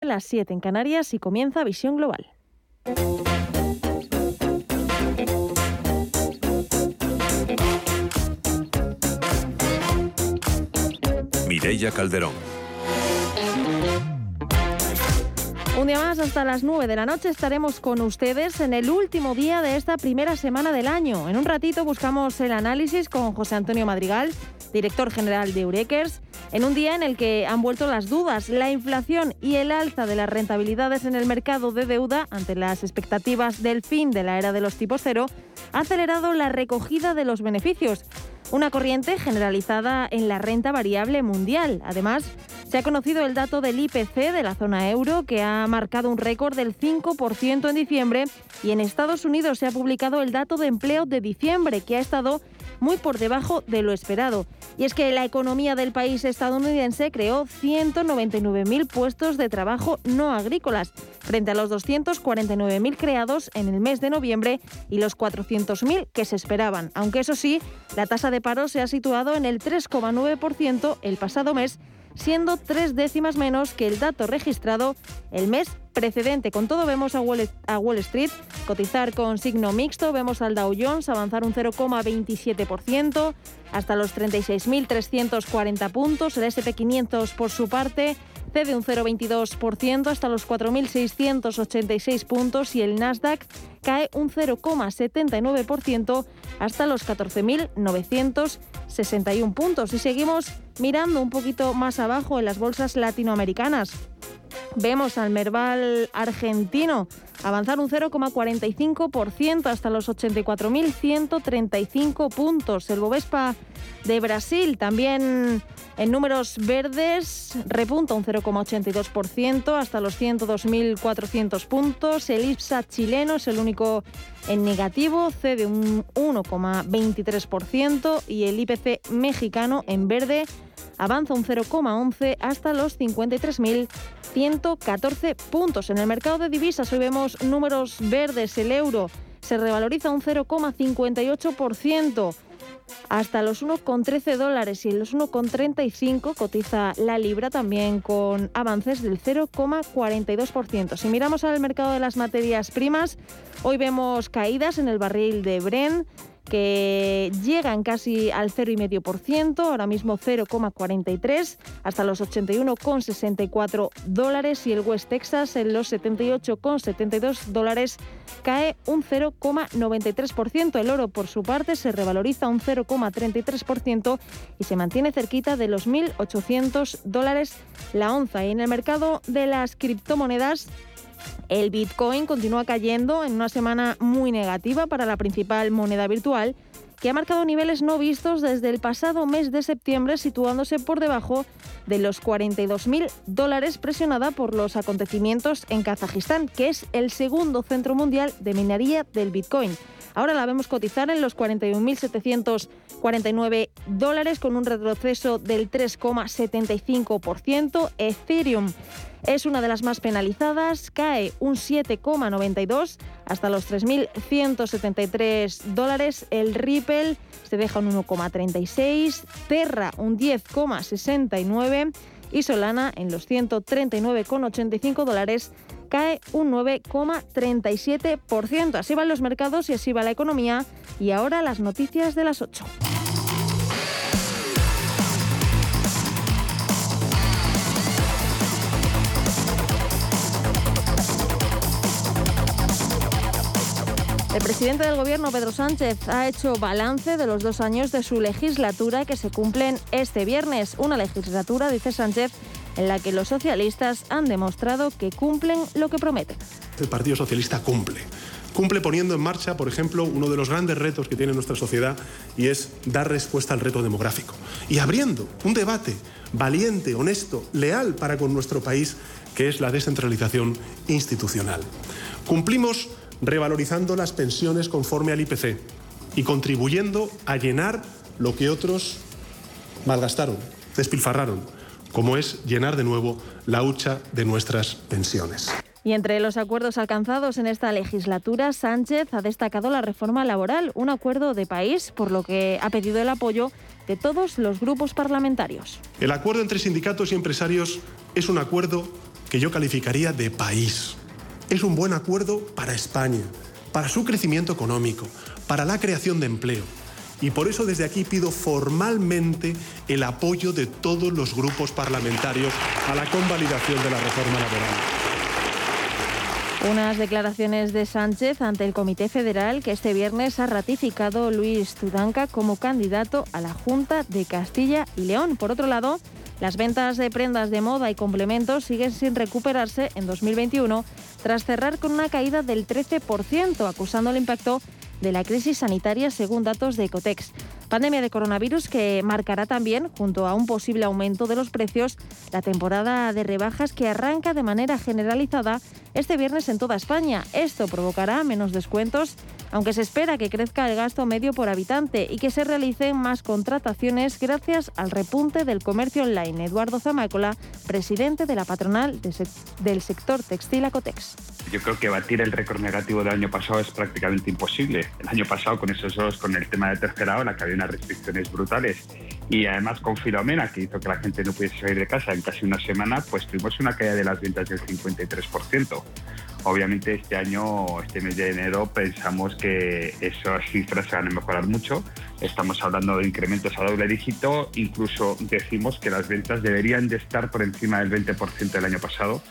las 7 en Canarias y comienza Visión Global. Mireia Calderón. Un día más, hasta las 9 de la noche, estaremos con ustedes en el último día de esta primera semana del año. En un ratito buscamos el análisis con José Antonio Madrigal, director general de Eurekers, en un día en el que han vuelto las dudas. La inflación y el alza de las rentabilidades en el mercado de deuda, ante las expectativas del fin de la era de los tipos cero, ha acelerado la recogida de los beneficios. Una corriente generalizada en la renta variable mundial. Además, se ha conocido el dato del IPC de la zona euro, que ha marcado un récord del 5% en diciembre, y en Estados Unidos se ha publicado el dato de empleo de diciembre, que ha estado muy por debajo de lo esperado. Y es que la economía del país estadounidense creó 199.000 puestos de trabajo no agrícolas, frente a los 249.000 creados en el mes de noviembre y los 400.000 que se esperaban. Aunque eso sí, la tasa de paro se ha situado en el 3,9% el pasado mes siendo tres décimas menos que el dato registrado el mes precedente. Con todo vemos a Wall, Street cotizar con signo mixto, vemos al Dow Jones avanzar un 0,27% hasta los 36.340 puntos, el SP500 por su parte cede un 0,22% hasta los 4.686 puntos y el Nasdaq cae un 0,79% hasta los 14.961 puntos. Y seguimos mirando un poquito más abajo en las bolsas latinoamericanas. Vemos al Merval argentino avanzar un 0,45% hasta los 84.135 puntos. El Bovespa de Brasil también en números verdes repunta un 0,82% hasta los 102.400 puntos. El IPSA chileno es el único en negativo, cede un 1,23% y el IPC mexicano en verde avanza un 0,11 hasta los 53.114 puntos. En el mercado de divisas hoy vemos números verdes, el euro se revaloriza un 0,58% hasta los 1,13 dólares y los 1,35 cotiza la libra también con avances del 0,42%. Si miramos al mercado de las materias primas, hoy vemos caídas en el barril de Bren que llegan casi al 0,5%, ahora mismo 0,43 hasta los 81,64 dólares y el West Texas en los 78,72 dólares cae un 0,93%. El oro por su parte se revaloriza un 0,33% y se mantiene cerquita de los 1.800 dólares la onza. Y en el mercado de las criptomonedas el Bitcoin continúa cayendo en una semana muy negativa para la principal moneda virtual, que ha marcado niveles no vistos desde el pasado mes de septiembre, situándose por debajo de los 42.000 dólares, presionada por los acontecimientos en Kazajistán, que es el segundo centro mundial de minería del Bitcoin. Ahora la vemos cotizar en los 41.749 dólares con un retroceso del 3,75%. Ethereum es una de las más penalizadas, cae un 7,92 hasta los 3.173 dólares. El Ripple se deja un 1,36, Terra un 10,69 y Solana en los 139,85 dólares cae un 9,37%. Así van los mercados y así va la economía. Y ahora las noticias de las 8. El presidente del Gobierno, Pedro Sánchez, ha hecho balance de los dos años de su legislatura que se cumplen este viernes. Una legislatura, dice Sánchez, en la que los socialistas han demostrado que cumplen lo que prometen. El Partido Socialista cumple. Cumple poniendo en marcha, por ejemplo, uno de los grandes retos que tiene nuestra sociedad y es dar respuesta al reto demográfico. Y abriendo un debate valiente, honesto, leal para con nuestro país, que es la descentralización institucional. Cumplimos revalorizando las pensiones conforme al IPC y contribuyendo a llenar lo que otros malgastaron, despilfarraron, como es llenar de nuevo la hucha de nuestras pensiones. Y entre los acuerdos alcanzados en esta legislatura, Sánchez ha destacado la reforma laboral, un acuerdo de país, por lo que ha pedido el apoyo de todos los grupos parlamentarios. El acuerdo entre sindicatos y empresarios es un acuerdo que yo calificaría de país. Es un buen acuerdo para España, para su crecimiento económico, para la creación de empleo. Y por eso desde aquí pido formalmente el apoyo de todos los grupos parlamentarios a la convalidación de la reforma laboral. Unas declaraciones de Sánchez ante el Comité Federal que este viernes ha ratificado Luis Tudanca como candidato a la Junta de Castilla y León. Por otro lado, las ventas de prendas de moda y complementos siguen sin recuperarse en 2021 tras cerrar con una caída del 13%, acusando el impacto de la crisis sanitaria según datos de Ecotex. Pandemia de coronavirus que marcará también, junto a un posible aumento de los precios, la temporada de rebajas que arranca de manera generalizada este viernes en toda España. Esto provocará menos descuentos, aunque se espera que crezca el gasto medio por habitante y que se realicen más contrataciones gracias al repunte del comercio online. Eduardo Zamácola, presidente de la patronal del sector textil Acotex. Yo creo que batir el récord negativo del año pasado es prácticamente imposible. El año pasado, con esos con el tema de tercera ola, que había unas restricciones brutales y además con Filomena, que hizo que la gente no pudiese salir de casa en casi una semana, pues tuvimos una caída de las ventas del 53%. Obviamente este año, este mes de enero, pensamos que esas cifras se van a mejorar mucho. Estamos hablando de incrementos a doble dígito, incluso decimos que las ventas deberían de estar por encima del 20% del año pasado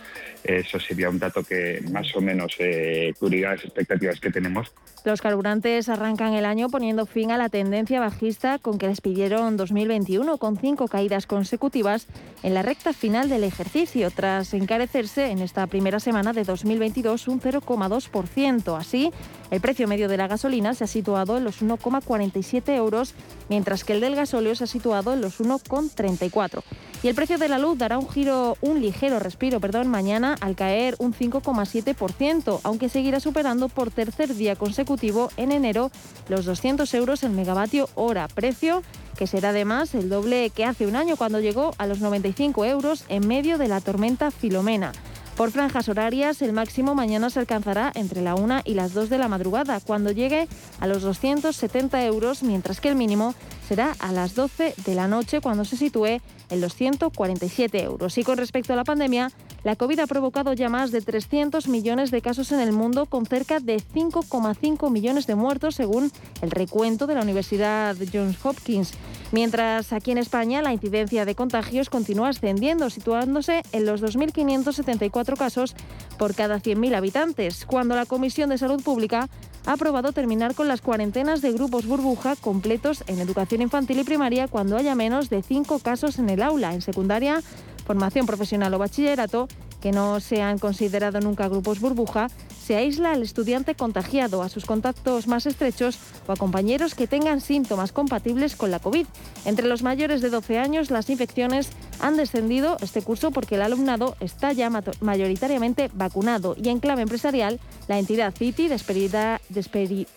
eso sería un dato que más o menos eh, las expectativas que tenemos. Los carburantes arrancan el año poniendo fin a la tendencia bajista con que despidieron 2021, con cinco caídas consecutivas en la recta final del ejercicio, tras encarecerse en esta primera semana de 2022 un 0,2%. Así, el precio medio de la gasolina se ha situado en los 1,47 euros, mientras que el del gasóleo se ha situado en los 1,34. Y el precio de la luz dará un giro, un ligero respiro, perdón, mañana al caer un 5,7%, aunque seguirá superando por tercer día consecutivo en enero los 200 euros el megavatio hora, precio que será además el doble que hace un año cuando llegó a los 95 euros en medio de la tormenta Filomena. Por franjas horarias, el máximo mañana se alcanzará entre la 1 y las 2 de la madrugada, cuando llegue a los 270 euros, mientras que el mínimo será a las 12 de la noche, cuando se sitúe en los 147 euros. Y con respecto a la pandemia, la COVID ha provocado ya más de 300 millones de casos en el mundo, con cerca de 5,5 millones de muertos, según el recuento de la Universidad Johns Hopkins. Mientras aquí en España la incidencia de contagios continúa ascendiendo, situándose en los 2.574 casos por cada 100.000 habitantes, cuando la Comisión de Salud Pública ha aprobado terminar con las cuarentenas de grupos burbuja completos en educación infantil y primaria cuando haya menos de cinco casos en el aula. En secundaria, formación profesional o bachillerato, que no se han considerado nunca grupos burbuja, se aísla al estudiante contagiado, a sus contactos más estrechos o a compañeros que tengan síntomas compatibles con la COVID. Entre los mayores de 12 años, las infecciones han descendido este curso porque el alumnado está ya mayoritariamente vacunado y en clave empresarial, la entidad Citi despedirá,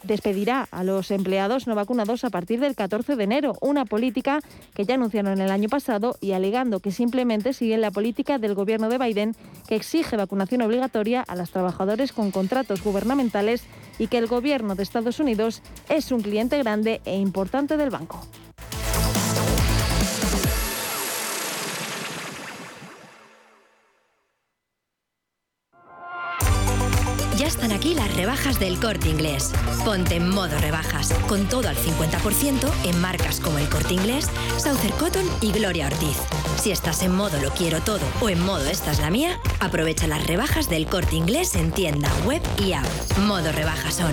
despedirá a los empleados no vacunados a partir del 14 de enero, una política que ya anunciaron el año pasado y alegando que simplemente siguen la política del gobierno de Biden que exige vacunación obligatoria a los trabajadores con contratos gubernamentales y que el gobierno de Estados Unidos es un cliente grande e importante del banco. Están aquí las rebajas del corte inglés. Ponte en modo rebajas, con todo al 50% en marcas como el corte inglés, Southern Cotton y Gloria Ortiz. Si estás en modo lo quiero todo o en modo esta es la mía, aprovecha las rebajas del corte inglés en tienda, web y app. Modo rebajas son.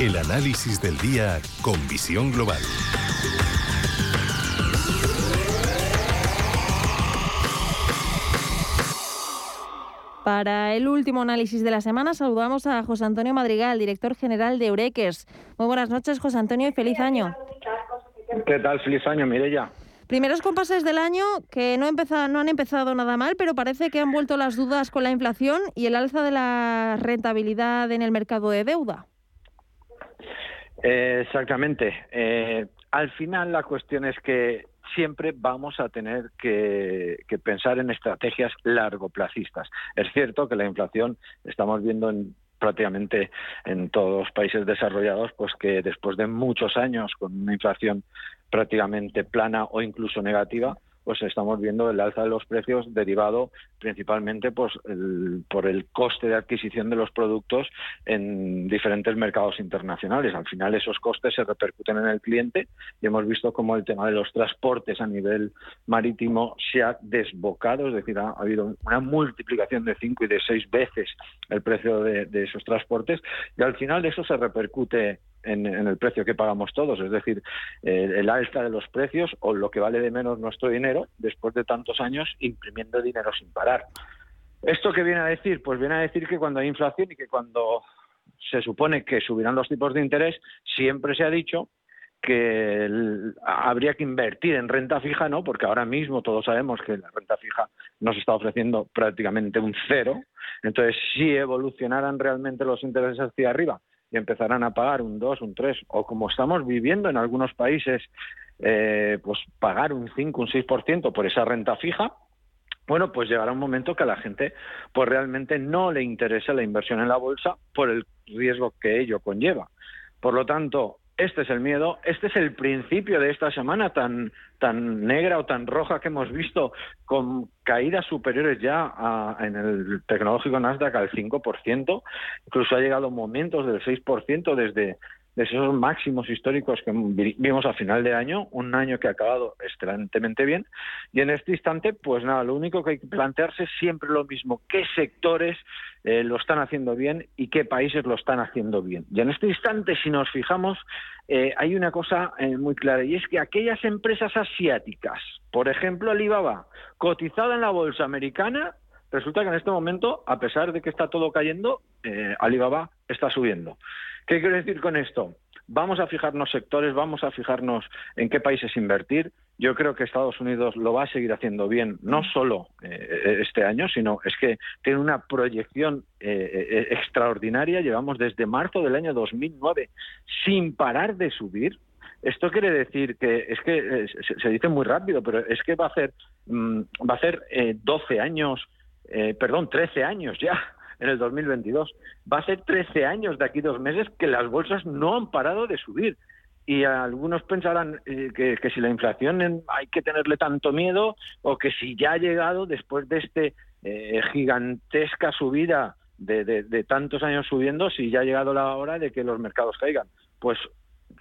El análisis del día con visión global. Para el último análisis de la semana saludamos a José Antonio Madrigal, director general de Eureques. Muy buenas noches, José Antonio, y feliz año. ¿Qué tal? Feliz año, Mireya. Primeros compases del año que no, no han empezado nada mal, pero parece que han vuelto las dudas con la inflación y el alza de la rentabilidad en el mercado de deuda. Exactamente. Eh, al final la cuestión es que siempre vamos a tener que, pensar en estrategias largoplacistas. Es cierto que la inflación estamos viendo en prácticamente en todos los países desarrollados, pues que después de muchos años con una inflación prácticamente plana o incluso negativa, pues estamos viendo el alza de los precios derivado principalmente pues, por el coste de adquisición de los productos en diferentes mercados internacionales. Al final esos costes se repercuten en el cliente y hemos visto cómo el tema de los transportes a nivel marítimo se ha desbocado, es decir, ha, habido una multiplicación de cinco y de seis veces el precio de, de esos transportes y al final eso se repercute en, el precio que pagamos todos, es decir, el alta de los precios o lo que vale de menos nuestro dinero después de tantos años imprimiendo dinero sin parar. ¿Esto qué viene a decir? Pues viene a decir que cuando hay inflación y que cuando se supone que subirán los tipos de interés, siempre se ha dicho que habría que invertir en renta fija, ¿no? Porque ahora mismo todos sabemos que la renta fija nos está ofreciendo prácticamente un cero. Entonces, si evolucionaran realmente los intereses hacia arriba y empezarán a pagar un 2, un 3, o como estamos viviendo en algunos países, eh, pues pagar un 5, un 6% por esa renta fija, bueno, pues llegará un momento que a la gente pues realmente no le interesa la inversión en la bolsa por el riesgo que ello conlleva. Por lo tanto, este es el miedo, este es el principio de esta semana tan, tan negra o tan roja que hemos visto, con caídas superiores ya en el tecnológico Nasdaq al 5%, incluso ha llegado momentos del 6% desde, de esos máximos históricos que vimos a final de año, un año que ha acabado excelentemente bien. Y en este instante, pues nada, lo único que hay que plantearse es siempre lo mismo, qué sectores eh, lo están haciendo bien y qué países lo están haciendo bien. Y en este instante, si nos fijamos, eh, hay una cosa eh, muy clara, y es que aquellas empresas asiáticas, por ejemplo Alibaba, cotizada en la bolsa americana, resulta que en este momento, a pesar de que está todo cayendo, Alibaba está subiendo. ¿Qué quiero decir con esto? Vamos a fijarnos sectores, vamos a fijarnos en qué países invertir. Yo creo que Estados Unidos lo va a seguir haciendo bien, no solo eh, este año, sino es que tiene una proyección eh, eh, extraordinaria. Llevamos desde marzo del año 2009 sin parar de subir. Esto quiere decir que es que se, dice muy rápido, pero es que va a hacer mm, va a hacer 12 años, perdón, 13 años ya en el 2022. Va a ser 13 años de aquí dos meses que las bolsas no han parado de subir. Y algunos pensarán eh, que, si la inflación hay que tenerle tanto miedo o que si ya ha llegado después de este eh, gigantesca subida de, de, tantos años subiendo, si ya ha llegado la hora de que los mercados caigan. Pues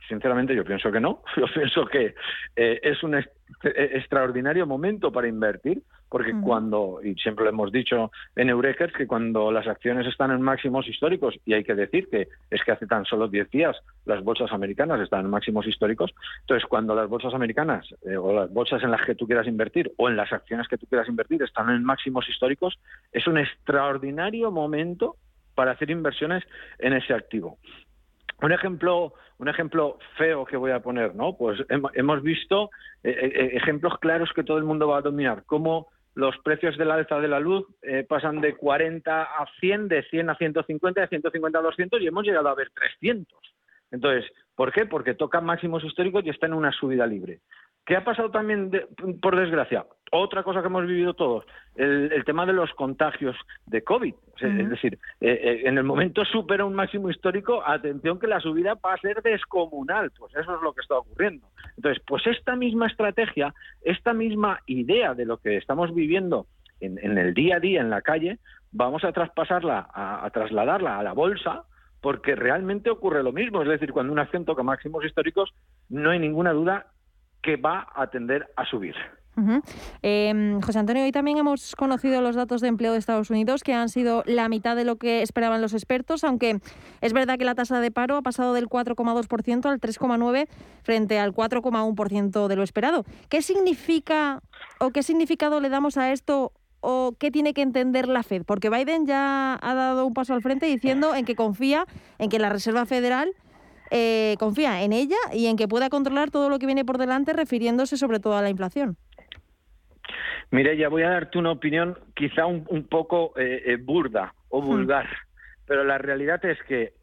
sinceramente yo pienso que no. Yo pienso que eh, es un extraordinario momento para invertir porque cuando, y siempre lo hemos dicho en Eurekers, que cuando las acciones están en máximos históricos, y hay que decir que es que hace tan solo 10 días las bolsas americanas están en máximos históricos, entonces cuando las bolsas americanas eh, o las bolsas en las que tú quieras invertir o en las acciones que tú quieras invertir están en máximos históricos, es un extraordinario momento para hacer inversiones en ese activo. Un ejemplo, un ejemplo feo que voy a poner, ¿no? Pues hemos visto eh, eh, ejemplos claros que todo el mundo va a dominar, cómo los precios del alza de la luz eh, pasan de 40 a 100, de 100 a 150, de 150 a 200 y hemos llegado a ver 300. Entonces, ¿por qué? Porque toca máximos históricos y está en una subida libre. ¿Qué ha pasado también, por desgracia? Otra cosa que hemos vivido todos, el, tema de los contagios de COVID. Es decir, eh, eh, en el momento supera un máximo histórico, atención que la subida va a ser descomunal. Pues eso es lo que está ocurriendo. Entonces, pues esta misma estrategia, esta misma idea de lo que estamos viviendo en, el día a día en la calle, vamos a traspasarla, a trasladarla a la bolsa, porque realmente ocurre lo mismo. Es decir, cuando una acción toca máximos históricos, no hay ninguna duda que va a tender a subir. Em, José Antonio, hoy también hemos conocido los datos de empleo de Estados Unidos, que han sido la mitad de lo que esperaban los expertos, aunque es verdad que la tasa de paro ha pasado del 4,2% al 3,9% frente al 4,1% de lo esperado. ¿Qué significa o qué significado le damos a esto o qué tiene que entender la Fed? Porque Biden ya ha dado un paso al frente diciendo en que confía en que la Reserva Federal eh, confía en ella y en que pueda controlar todo lo que viene por delante, refiriéndose sobre todo a la inflación. Mire, ya voy a darte una opinión quizá un, poco eh, eh, burda o hmm. vulgar, pero la realidad es que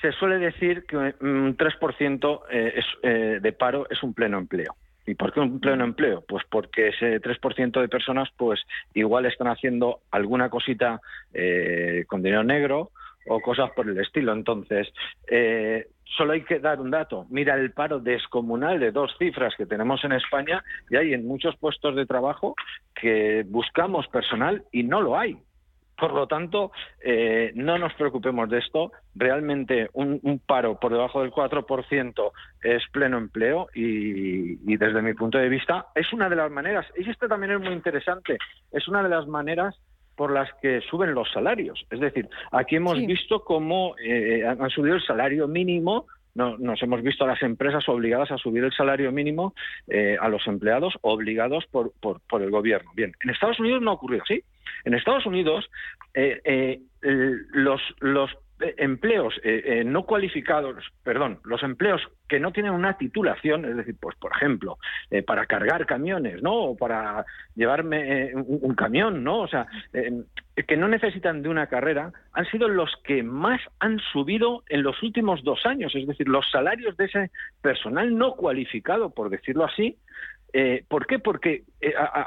se suele decir que un 3% de paro es un pleno empleo. ¿Y por qué un pleno empleo? Pues porque ese 3% de personas pues igual están haciendo alguna cosita con dinero negro o cosas por el estilo. Entonces, eh, solo hay que dar un dato. Mira el paro descomunal de dos cifras que tenemos en España y hay en muchos puestos de trabajo que buscamos personal y no lo hay. Por lo tanto, eh, no nos preocupemos de esto. Realmente un, paro por debajo del 4% es pleno empleo y, y, desde mi punto de vista es una de las maneras, y esto también es muy interesante, es una de las maneras por las que suben los salarios. Es decir, aquí hemos visto cómo eh, han subido el salario mínimo no, nos hemos visto a las empresas obligadas a subir el salario mínimo eh, a los empleados obligados por, por, por, el gobierno. Bien, en Estados Unidos no ha ocurrido así. En Estados Unidos eh, los, los eh, empleos eh, eh, no cualificados, perdón, los empleos que no tienen una titulación, es decir, pues por ejemplo, para cargar camiones, ¿no? O para llevarme un, camión, ¿no? O sea, que no necesitan de una carrera, han sido los que más han subido en los últimos dos años. Es decir, los salarios de ese personal no cualificado, por decirlo así, ¿Por qué? Porque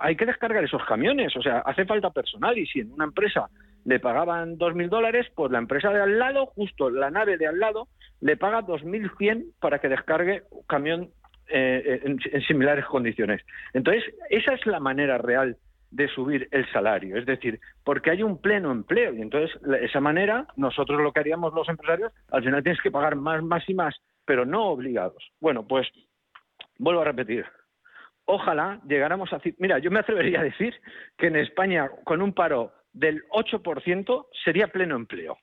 hay que descargar esos camiones, o sea, hace falta personal y si en una empresa le pagaban 2.000 dólares, pues la empresa de al lado, justo la nave de al lado, le paga 2.100 para que descargue un camión eh, en, similares condiciones. Entonces, esa es la manera real de subir el salario, es decir, porque hay un pleno empleo y entonces esa manera nosotros lo que haríamos los empresarios, al final tienes que pagar más, más y más, pero no obligados. Bueno, pues vuelvo a repetir, ojalá llegáramos a... Mira, yo me atrevería a decir que en España, con un paro del 8% sería pleno empleo.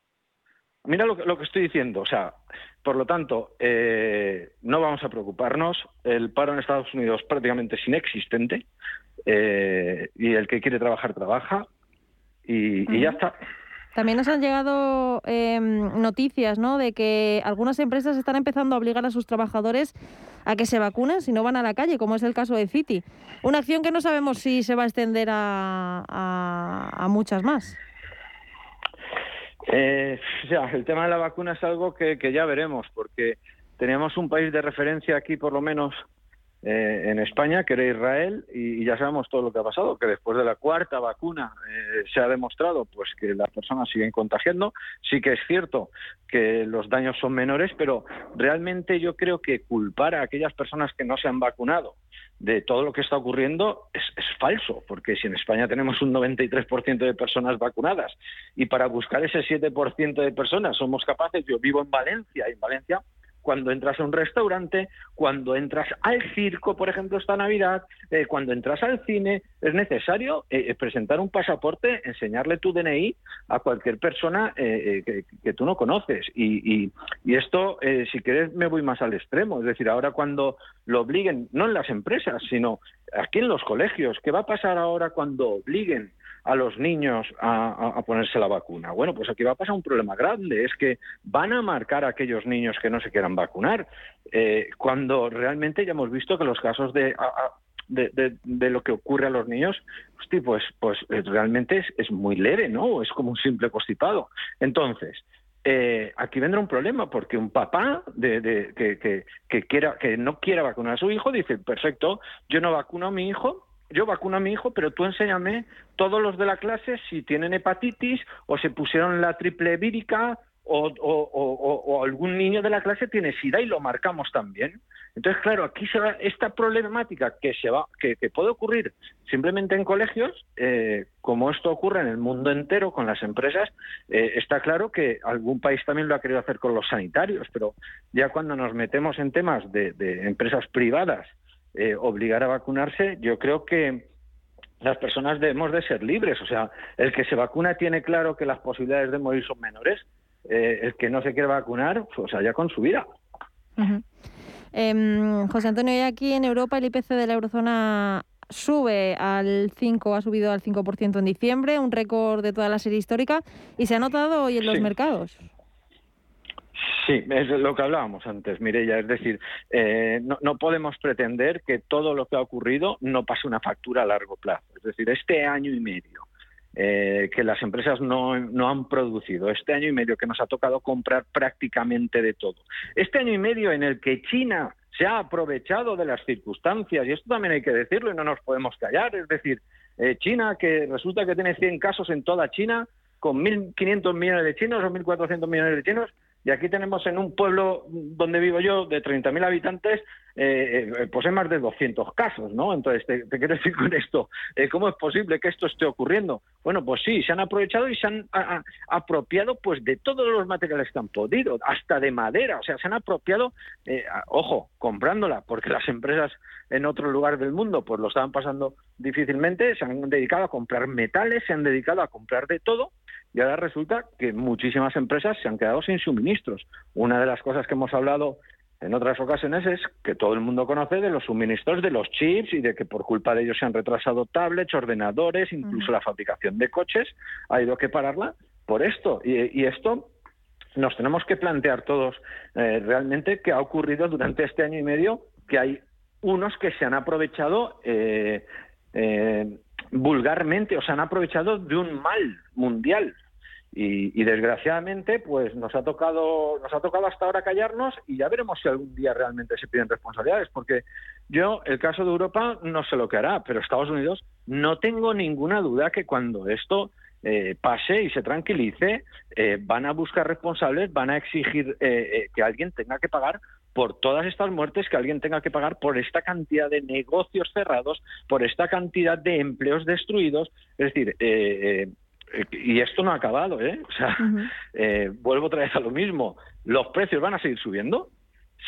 Mira lo, que estoy diciendo. O sea, por lo tanto, eh, no vamos a preocuparnos. El paro en Estados Unidos prácticamente es inexistente. Eh, y el que quiere trabajar, trabaja. y ya está. También nos han llegado em, noticias ¿no? de que algunas empresas están empezando a obligar a sus trabajadores a que se vacunen si no van a la calle, como es el caso de Citi. Una acción que no sabemos si se va a extender a, muchas más. Eh, el tema de la vacuna es algo que, que ya veremos, porque tenemos un país de referencia aquí, por lo menos, eh, en España, que era Israel, y, ya sabemos todo lo que ha pasado, que después de la cuarta vacuna eh, se ha demostrado pues que las personas siguen contagiando. Sí que es cierto que los daños son menores, pero realmente yo creo que culpar a aquellas personas que no se han vacunado de todo lo que está ocurriendo es, es falso, porque si en España tenemos un 93% de personas vacunadas y para buscar ese 7% de personas somos capaces, yo vivo en Valencia, y en Valencia cuando entras a un restaurante, cuando entras al circo, por ejemplo, esta Navidad, eh, cuando entras al cine, es necesario eh, eh, presentar un pasaporte, enseñarle tu DNI a cualquier persona que, tú no conoces. Y, y esto, si quieres, me voy más al extremo. Es decir, ahora cuando lo obliguen, no en las empresas, sino aquí en los colegios, ¿qué va a pasar ahora cuando obliguen a los niños a, ponerse la vacuna. Bueno, pues aquí va a pasar un problema grande, es que van a marcar a aquellos niños que no se quieran vacunar, eh, cuando realmente ya hemos visto que los casos de... de, lo que ocurre a los niños, pues, pues eh, realmente es, muy leve, ¿no? Es como un simple constipado. Entonces, eh, aquí vendrá un problema porque un papá de, que, que, quiera que no quiera vacunar a su hijo dice perfecto yo no vacuno a mi hijo yo vacuno a mi hijo, pero tú enséñame todos los de la clase si tienen hepatitis o se pusieron la triple vírica o, algún niño de la clase tiene sida y lo marcamos también. Entonces, claro, aquí se va esta problemática que se va, que, puede ocurrir simplemente en colegios, eh, como esto ocurre en el mundo entero con las empresas, eh, está claro que algún país también lo ha querido hacer con los sanitarios, pero ya cuando nos metemos en temas de empresas privadas eh, obligar a vacunarse, yo creo que las personas debemos de ser libres. O sea, el que se vacuna tiene claro que las posibilidades de morir son menores. Eh, el que no se quiere vacunar, pues allá con su vida. Em, José Antonio, aquí en Europa el IPC de la eurozona sube al 5, ha subido al 5% en diciembre, un récord de toda la serie histórica, y se ha notado hoy en los mercados. Sí, es lo que hablábamos antes, Mireya. Es decir, eh, no, podemos pretender que todo lo que ha ocurrido no pase una factura a largo plazo. Es decir, este año y medio eh, que las empresas no, no, han producido, este año y medio que nos ha tocado comprar prácticamente de todo, este año y medio en el que China se ha aprovechado de las circunstancias, y esto también hay que decirlo y no nos podemos callar, es decir, eh, China que resulta que tiene 100 casos en toda China, con 1.500 millones de chinos o 1.400 millones de chinos, y aquí tenemos en un pueblo donde vivo yo, de 30.000 habitantes, eh, eh, pues hay más de 200 casos, ¿no? Entonces, te, quiero decir con esto, eh, ¿cómo es posible que esto esté ocurriendo? Bueno, pues sí, se han aprovechado y se han apropiado pues de todos los materiales que han podido, hasta de madera, o sea, se han apropiado, ojo, comprándola, porque las empresas en otro lugar del mundo pues lo estaban pasando difícilmente, se han dedicado a comprar metales, se han dedicado a comprar de todo, y ahora resulta que muchísimas empresas se han quedado sin suministros. Una de las cosas que hemos hablado en otras ocasiones es que todo el mundo conoce de los suministros de los chips y de que por culpa de ellos se han retrasado tablets, ordenadores, incluso la fabricación de coches ha ido que pararla por esto. Y, esto nos tenemos que plantear todos eh, realmente qué ha ocurrido durante este año y medio, que hay unos que se han aprovechado eh, eh, vulgarmente, o se han aprovechado de un mal mundial y, desgraciadamente, pues nos ha tocado, nos ha tocado hasta ahora callarnos y ya veremos si algún día realmente se piden responsabilidades, porque yo, el caso de Europa, no sé lo que hará, pero Estados Unidos no tengo ninguna duda que cuando esto eh, pase y se tranquilice, eh, van a buscar responsables, van a exigir eh, que alguien tenga que pagar por todas estas muertes, que alguien tenga que pagar por esta cantidad de negocios cerrados, por esta cantidad de empleos destruidos. Es decir, y esto no ha acabado, ¿eh? O sea, eh, vuelvo otra vez a lo mismo. Los precios van a seguir subiendo,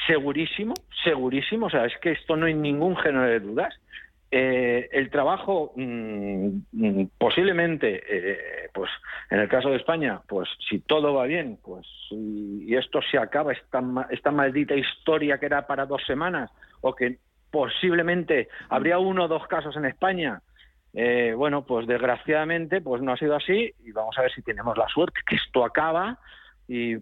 segurísimo, segurísimo. O sea, es que esto no hay ningún género de dudas. Eh, el trabajo, mm, mm, posiblemente, eh, pues en el caso de España, pues si todo va bien, pues y, esto se acaba, esta, esta maldita historia que era para dos semanas, o que posiblemente habría uno o dos casos en España, eh, bueno, pues desgraciadamente pues no ha sido así y vamos a ver si tenemos la suerte que esto acaba y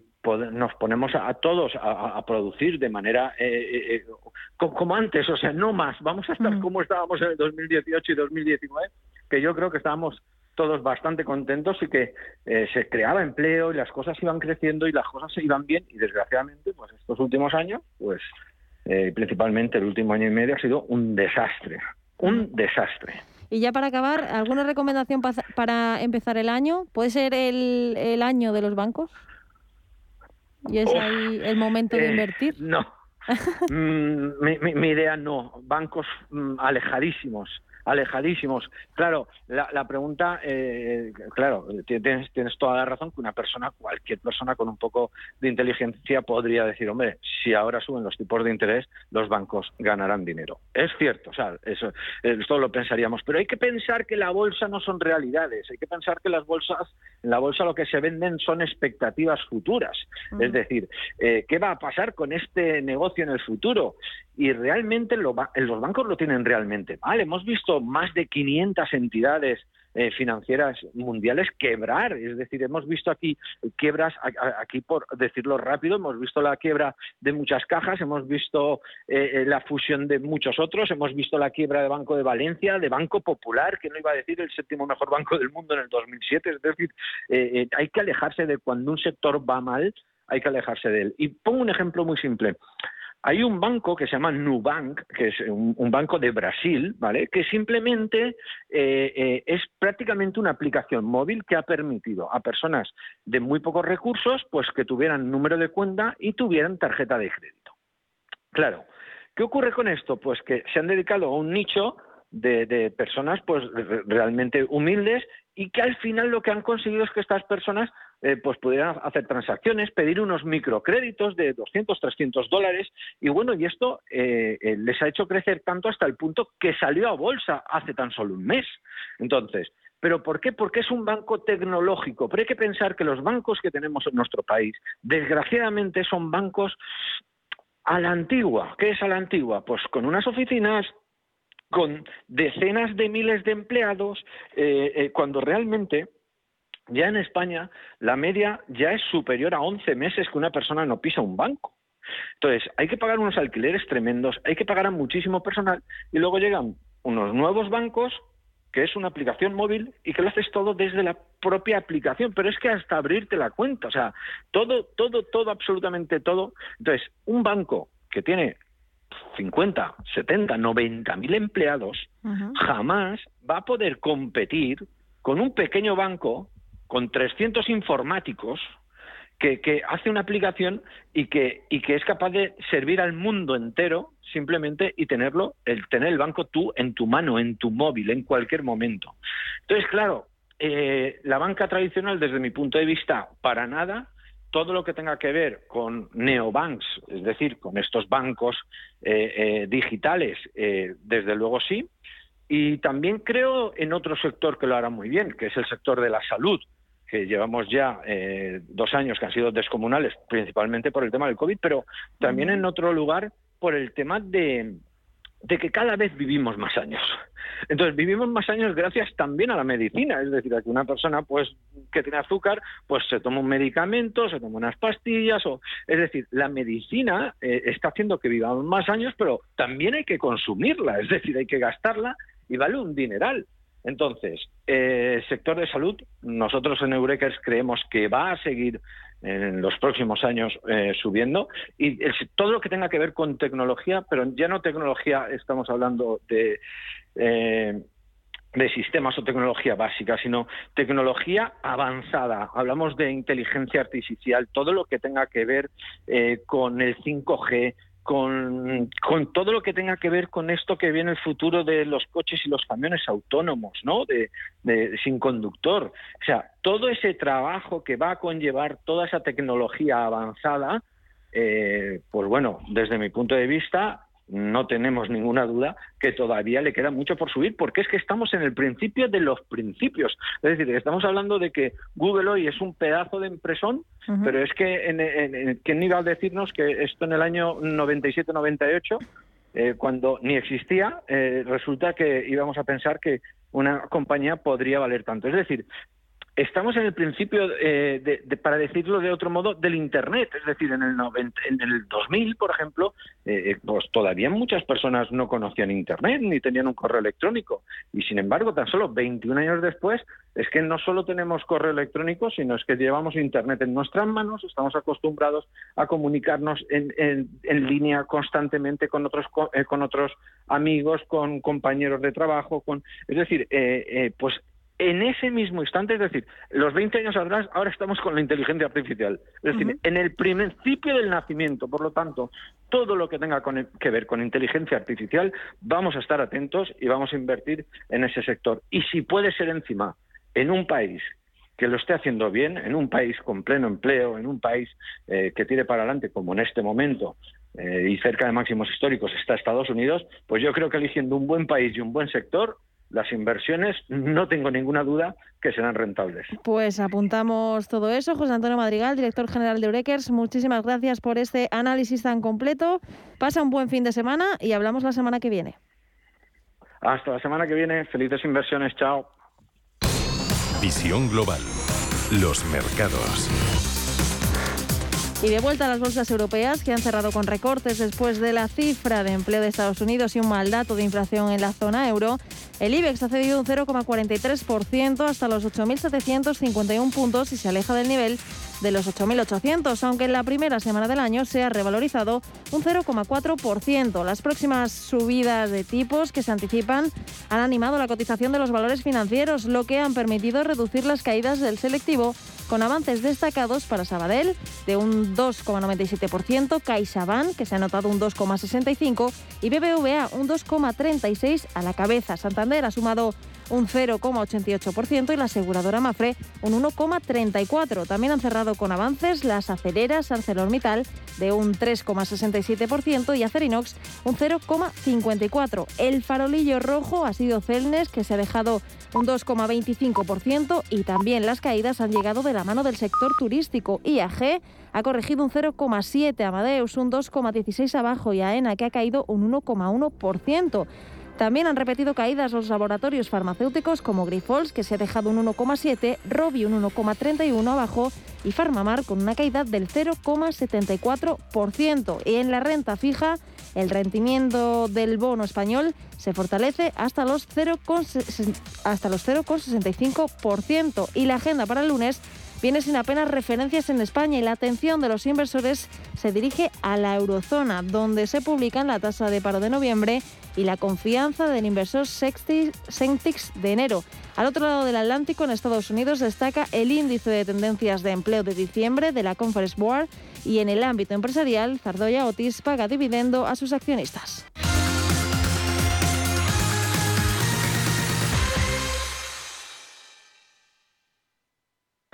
nos ponemos a, todos a, producir de manera eh, eh, como, antes, o sea, no más. Vamos a estar mm. como estábamos en el 2018 y 2019, que yo creo que estábamos todos bastante contentos y que se creaba empleo y las cosas iban creciendo y las cosas se iban bien y desgraciadamente pues estos últimos años pues principalmente el último año y medio ha sido un desastre un desastre y ya para acabar, ¿alguna recomendación para empezar el año? ¿Puede ser el, el año de los bancos? ¿Y es ahí el momento de eh, invertir? No. Mm, mi, mi, idea no. Bancos mm, alejadísimos alejadísimos. Claro, la, la pregunta, eh, claro, tienes, tienes toda la razón que una persona, cualquier persona con un poco de inteligencia podría decir, hombre, si ahora suben los tipos de interés, los bancos ganarán dinero. Es cierto, o sea, eso, esto lo pensaríamos, pero hay que pensar que la bolsa no son realidades, hay que pensar que las bolsas, en la bolsa lo que se venden son expectativas futuras. Es decir, eh, ¿qué va a pasar con este negocio en el futuro? Y realmente los bancos lo tienen realmente mal. Hemos visto más de 500 entidades eh, financieras mundiales quebrar. Es decir, hemos visto aquí quiebras, aquí por decirlo rápido, hemos visto la quiebra de muchas cajas, hemos visto eh, eh, la fusión de muchos otros, hemos visto la quiebra de Banco de Valencia, de Banco Popular, que no iba a decir el séptimo mejor banco del mundo en el 2007. Es decir, hay que alejarse de cuando un sector va mal, hay que alejarse de él. Y pongo un ejemplo muy simple. Hay un banco que se llama Nubank, que es un, banco de Brasil, ¿vale? Que simplemente eh, eh, es prácticamente una aplicación móvil que ha permitido a personas de muy pocos recursos, pues que tuvieran número de cuenta y tuvieran tarjeta de crédito. Claro, ¿qué ocurre con esto? Pues que se han dedicado a un nicho de, personas pues realmente humildes y que al final lo que han conseguido es que estas personas eh, pues pudieran hacer transacciones, pedir unos microcréditos de 200, 300 dólares y bueno, y esto eh, eh, les ha hecho crecer tanto hasta el punto que salió a bolsa hace tan solo un mes. Entonces, ¿Pero por qué? Porque es un banco tecnológico. Pero hay que pensar que los bancos que tenemos en nuestro país, desgraciadamente, son bancos a la antigua. ¿Qué es a la antigua? Pues con unas oficinas con decenas de miles de empleados, cuando realmente ya en España la media ya es superior a 11 meses que una persona no pisa un banco. Entonces, hay que pagar unos alquileres tremendos, hay que pagar a muchísimo personal y luego llegan unos nuevos bancos que es una aplicación móvil y que lo haces todo desde la propia aplicación, pero es que hasta abrirte la cuenta, o sea, todo, todo, todo, absolutamente todo. Entonces, un banco que tiene 50, 70, 90 mil empleados, jamás va a poder competir con un pequeño banco con 300 informáticos que, hace una aplicación y que, y que es capaz de servir al mundo entero simplemente y tenerlo, el tener el banco tú en tu mano, en tu móvil, en cualquier momento. Entonces, claro, eh, la banca tradicional, desde mi punto de vista, para nada, todo lo que tenga que ver con neobanks, es decir, con estos bancos eh, eh, digitales, desde luego sí. Y también creo en otro sector que lo hará muy bien, que es el sector de la salud que llevamos ya eh, dos años que han sido descomunales, principalmente por el tema del COVID, pero también en otro lugar por el tema de, de que cada vez vivimos más años. Entonces, vivimos más años gracias también a la medicina, es decir, a que una persona pues que tiene azúcar, pues se toma un medicamento, se toma unas pastillas, o es decir, la medicina eh, está haciendo que vivamos más años, pero también hay que consumirla, es decir, hay que gastarla y vale un dineral. Entonces, eh, sector de salud, nosotros en Eurekers creemos que va a seguir en los próximos años eh, subiendo y todo lo que tenga que ver con tecnología, pero ya no tecnología, estamos hablando de eh, de sistemas o tecnología básica, sino tecnología avanzada. Hablamos de inteligencia artificial, todo lo que tenga que ver con el 5G, con, con, todo lo que tenga que ver con esto que viene el futuro de los coches y los camiones autónomos, ¿no? De, sin conductor. O sea, todo ese trabajo que va a conllevar toda esa tecnología avanzada, eh, pues bueno, desde mi punto de vista, no tenemos ninguna duda que todavía le queda mucho por subir, porque es que estamos en el principio de los principios. Es decir, estamos hablando de que Google hoy es un pedazo de impresón, pero es que en, en, ¿quién iba a decirnos que esto en el año 97-98, eh, cuando ni existía, eh, resulta que íbamos a pensar que una compañía podría valer tanto? Es decir, estamos en el principio, eh, de, para decirlo de otro modo, del Internet. Es decir, en el, en el 2000, por ejemplo, eh, eh, pues todavía muchas personas no conocían Internet ni tenían un correo electrónico. Y sin embargo, tan solo 21 años después, es que no solo tenemos correo electrónico, sino es que llevamos Internet en nuestras manos, estamos acostumbrados a comunicarnos en, línea constantemente con otros, con, otros amigos, con compañeros de trabajo. Con, es decir, pues en ese mismo instante, es decir, los 20 años atrás, ahora estamos con la inteligencia artificial. Es decir, en el principio del nacimiento, por lo tanto, todo lo que tenga que ver con inteligencia artificial, vamos a estar atentos y vamos a invertir en ese sector. Y si puede ser encima en un país que lo esté haciendo bien, en un país con pleno empleo, en un país eh, que tire para adelante, como en este momento, eh, y cerca de máximos históricos está Estados Unidos, pues yo creo que eligiendo un buen país y un buen sector, las inversiones no tengo ninguna duda que serán rentables. Pues apuntamos todo eso. José Antonio Madrigal, director general de Eurekers, muchísimas gracias por este análisis tan completo. Pasa un buen fin de semana y hablamos la semana que viene. Hasta la semana que viene. Felices inversiones. Chao. Visión global. Los mercados. Y de vuelta a las bolsas europeas que han cerrado con recortes después de la cifra de empleo de Estados Unidos y un mal dato de inflación en la zona euro, el IBEX ha cedido un 0,43% hasta los 8.751 puntos y se aleja del nivel de los 8.800, aunque en la primera semana del año se ha revalorizado un 0,4%. Las próximas subidas de tipos que se anticipan han animado la cotización de los valores financieros, lo que han permitido reducir las caídas del selectivo con avances destacados para Sabadell de un 2,97%, CaixaBank, que se ha notado un 2,65% y BBVA un 2,36% a la cabeza. Santander ha sumado un 0,88% y la aseguradora Mafre un 1,34%. También han cerrado con avances las aceleras ArcelorMittal de un 3,67% y Acerinox un 0,54%. El farolillo rojo ha sido Celnes que se ha dejado un 2,25% y también las caídas han llegado de la mano del sector turístico. IAG ha corregido un 0,7%, Amadeus un 2,16% abajo y AENA que ha caído un 1,1%. También han repetido caídas los laboratorios farmacéuticos como Grifols, que se ha dejado un 1,7, Robi un 1,31 abajo y Farmamar con una caída del 0,74%. Y en la renta fija, el rendimiento del bono español se fortalece hasta los 0,65% y la agenda para el lunes viene sin apenas referencias en España y la atención de los inversores se dirige a la eurozona, donde se publican la tasa de paro de noviembre y la confianza del inversor Sentix de enero. Al otro lado del Atlántico, en Estados Unidos, destaca el índice de tendencias de empleo de diciembre de la Conference Board y en el ámbito empresarial, Zardoya Otis paga dividendo a sus accionistas.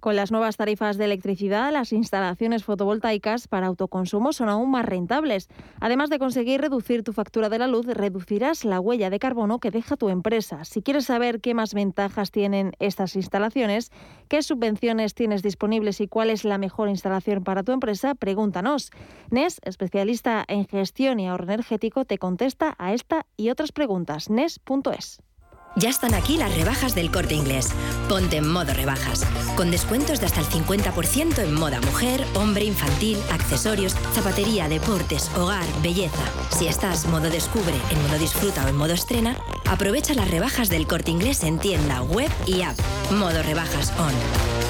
Con las nuevas tarifas de electricidad, las instalaciones fotovoltaicas para autoconsumo son aún más rentables. Además de conseguir reducir tu factura de la luz, reducirás la huella de carbono que deja tu empresa. Si quieres saber qué más ventajas tienen estas instalaciones, qué subvenciones tienes disponibles y cuál es la mejor instalación para tu empresa, pregúntanos. NES, especialista en gestión y ahorro energético, te contesta a esta y otras preguntas. NES.es. Ya están aquí las rebajas del corte inglés. Ponte en modo rebajas. Con descuentos de hasta el 50% en moda mujer, hombre, infantil, accesorios, zapatería, deportes, hogar, belleza. Si estás modo descubre, en modo disfruta o en modo estrena, aprovecha las rebajas del corte inglés en tienda, web y app. Modo rebajas on.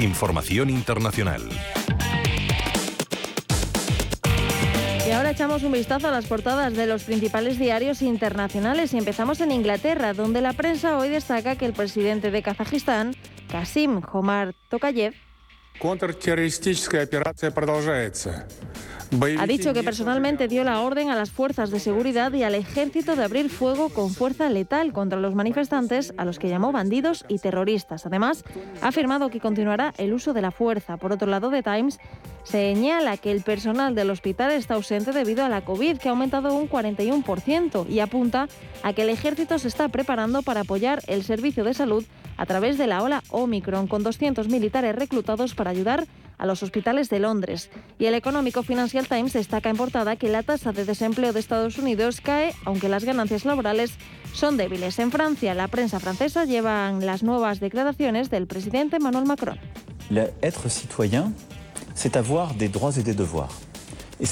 Información internacional. Y ahora echamos un vistazo a las portadas de los principales diarios internacionales y empezamos en Inglaterra, donde la prensa hoy destaca que el presidente de Kazajistán, Kasim Jomar Tokayev, ha dicho que personalmente dio la orden a las fuerzas de seguridad y al ejército de abrir fuego con fuerza letal contra los manifestantes, a los que llamó bandidos y terroristas. Además, ha afirmado que continuará el uso de la fuerza. Por otro lado, The Times señala que el personal del hospital está ausente debido a la COVID, que ha aumentado un 41%, y apunta a que el ejército se está preparando para apoyar el servicio de salud a través de la ola Omicron, con 200 militares reclutados para ayudar a los hospitales de Londres. Y el económico Financial Times destaca en portada que la tasa de desempleo de Estados Unidos cae, aunque las ganancias laborales son débiles. En Francia, la prensa francesa llevan las nuevas declaraciones del presidente Emmanuel Macron. être citoyen, c'est avoir des droits et des devoirs.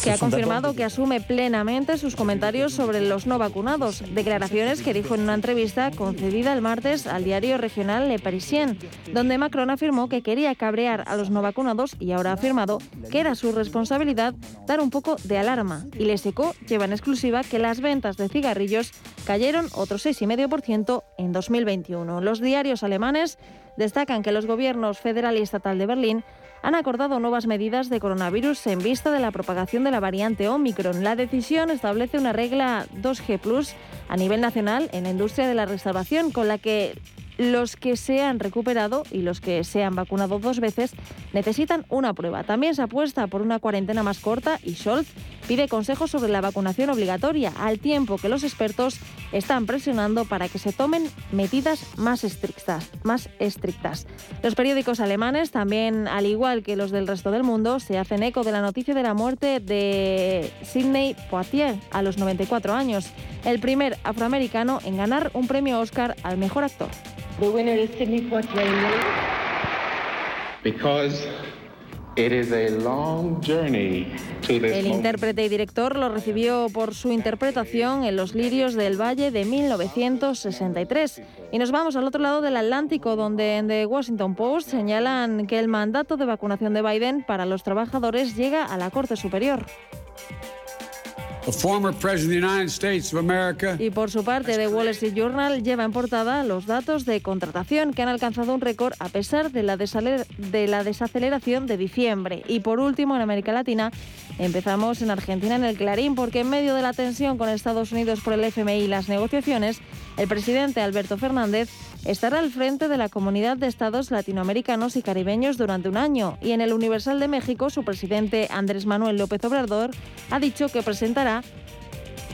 Que ha confirmado que asume plenamente sus comentarios sobre los no vacunados, declaraciones que dijo en una entrevista concedida el martes al diario regional Le Parisien, donde Macron afirmó que quería cabrear a los no vacunados y ahora ha afirmado que era su responsabilidad dar un poco de alarma. Y Le Seco lleva en exclusiva que las ventas de cigarrillos cayeron otro 6,5% en 2021. Los diarios alemanes destacan que los gobiernos federal y estatal de Berlín han acordado nuevas medidas de coronavirus en vista de la propagación de la variante Omicron. La decisión establece una regla 2G a nivel nacional en la industria de la restauración, con la que los que se han recuperado y los que se han vacunado dos veces necesitan una prueba. También se apuesta por una cuarentena más corta y Scholz pide consejos sobre la vacunación obligatoria, al tiempo que los expertos están presionando para que se tomen medidas más estrictas. Más estrictas. Los periódicos alemanes, también al igual que los del resto del mundo, se hacen eco de la noticia de la muerte de Sidney Poitier a los 94 años, el primer afroamericano en ganar un premio Oscar al mejor actor. The winner is Sidney Poitier. Because it is a long journey to this El intérprete y director lo recibió por su interpretación en Los Lirios del Valle de 1963. Y nos vamos al otro lado del Atlántico, donde en The Washington Post señalan que el mandato de vacunación de Biden para los trabajadores llega a la Corte Superior. Y por su parte, The Wall Street Journal lleva en portada los datos de contratación que han alcanzado un récord a pesar de la, de la desaceleración de diciembre. Y por último, en América Latina, empezamos en Argentina en el Clarín, porque en medio de la tensión con Estados Unidos por el FMI y las negociaciones, el presidente Alberto Fernández estará al frente de la Comunidad de Estados Latinoamericanos y Caribeños durante un año y en el Universal de México su presidente Andrés Manuel López Obrador ha dicho que presentará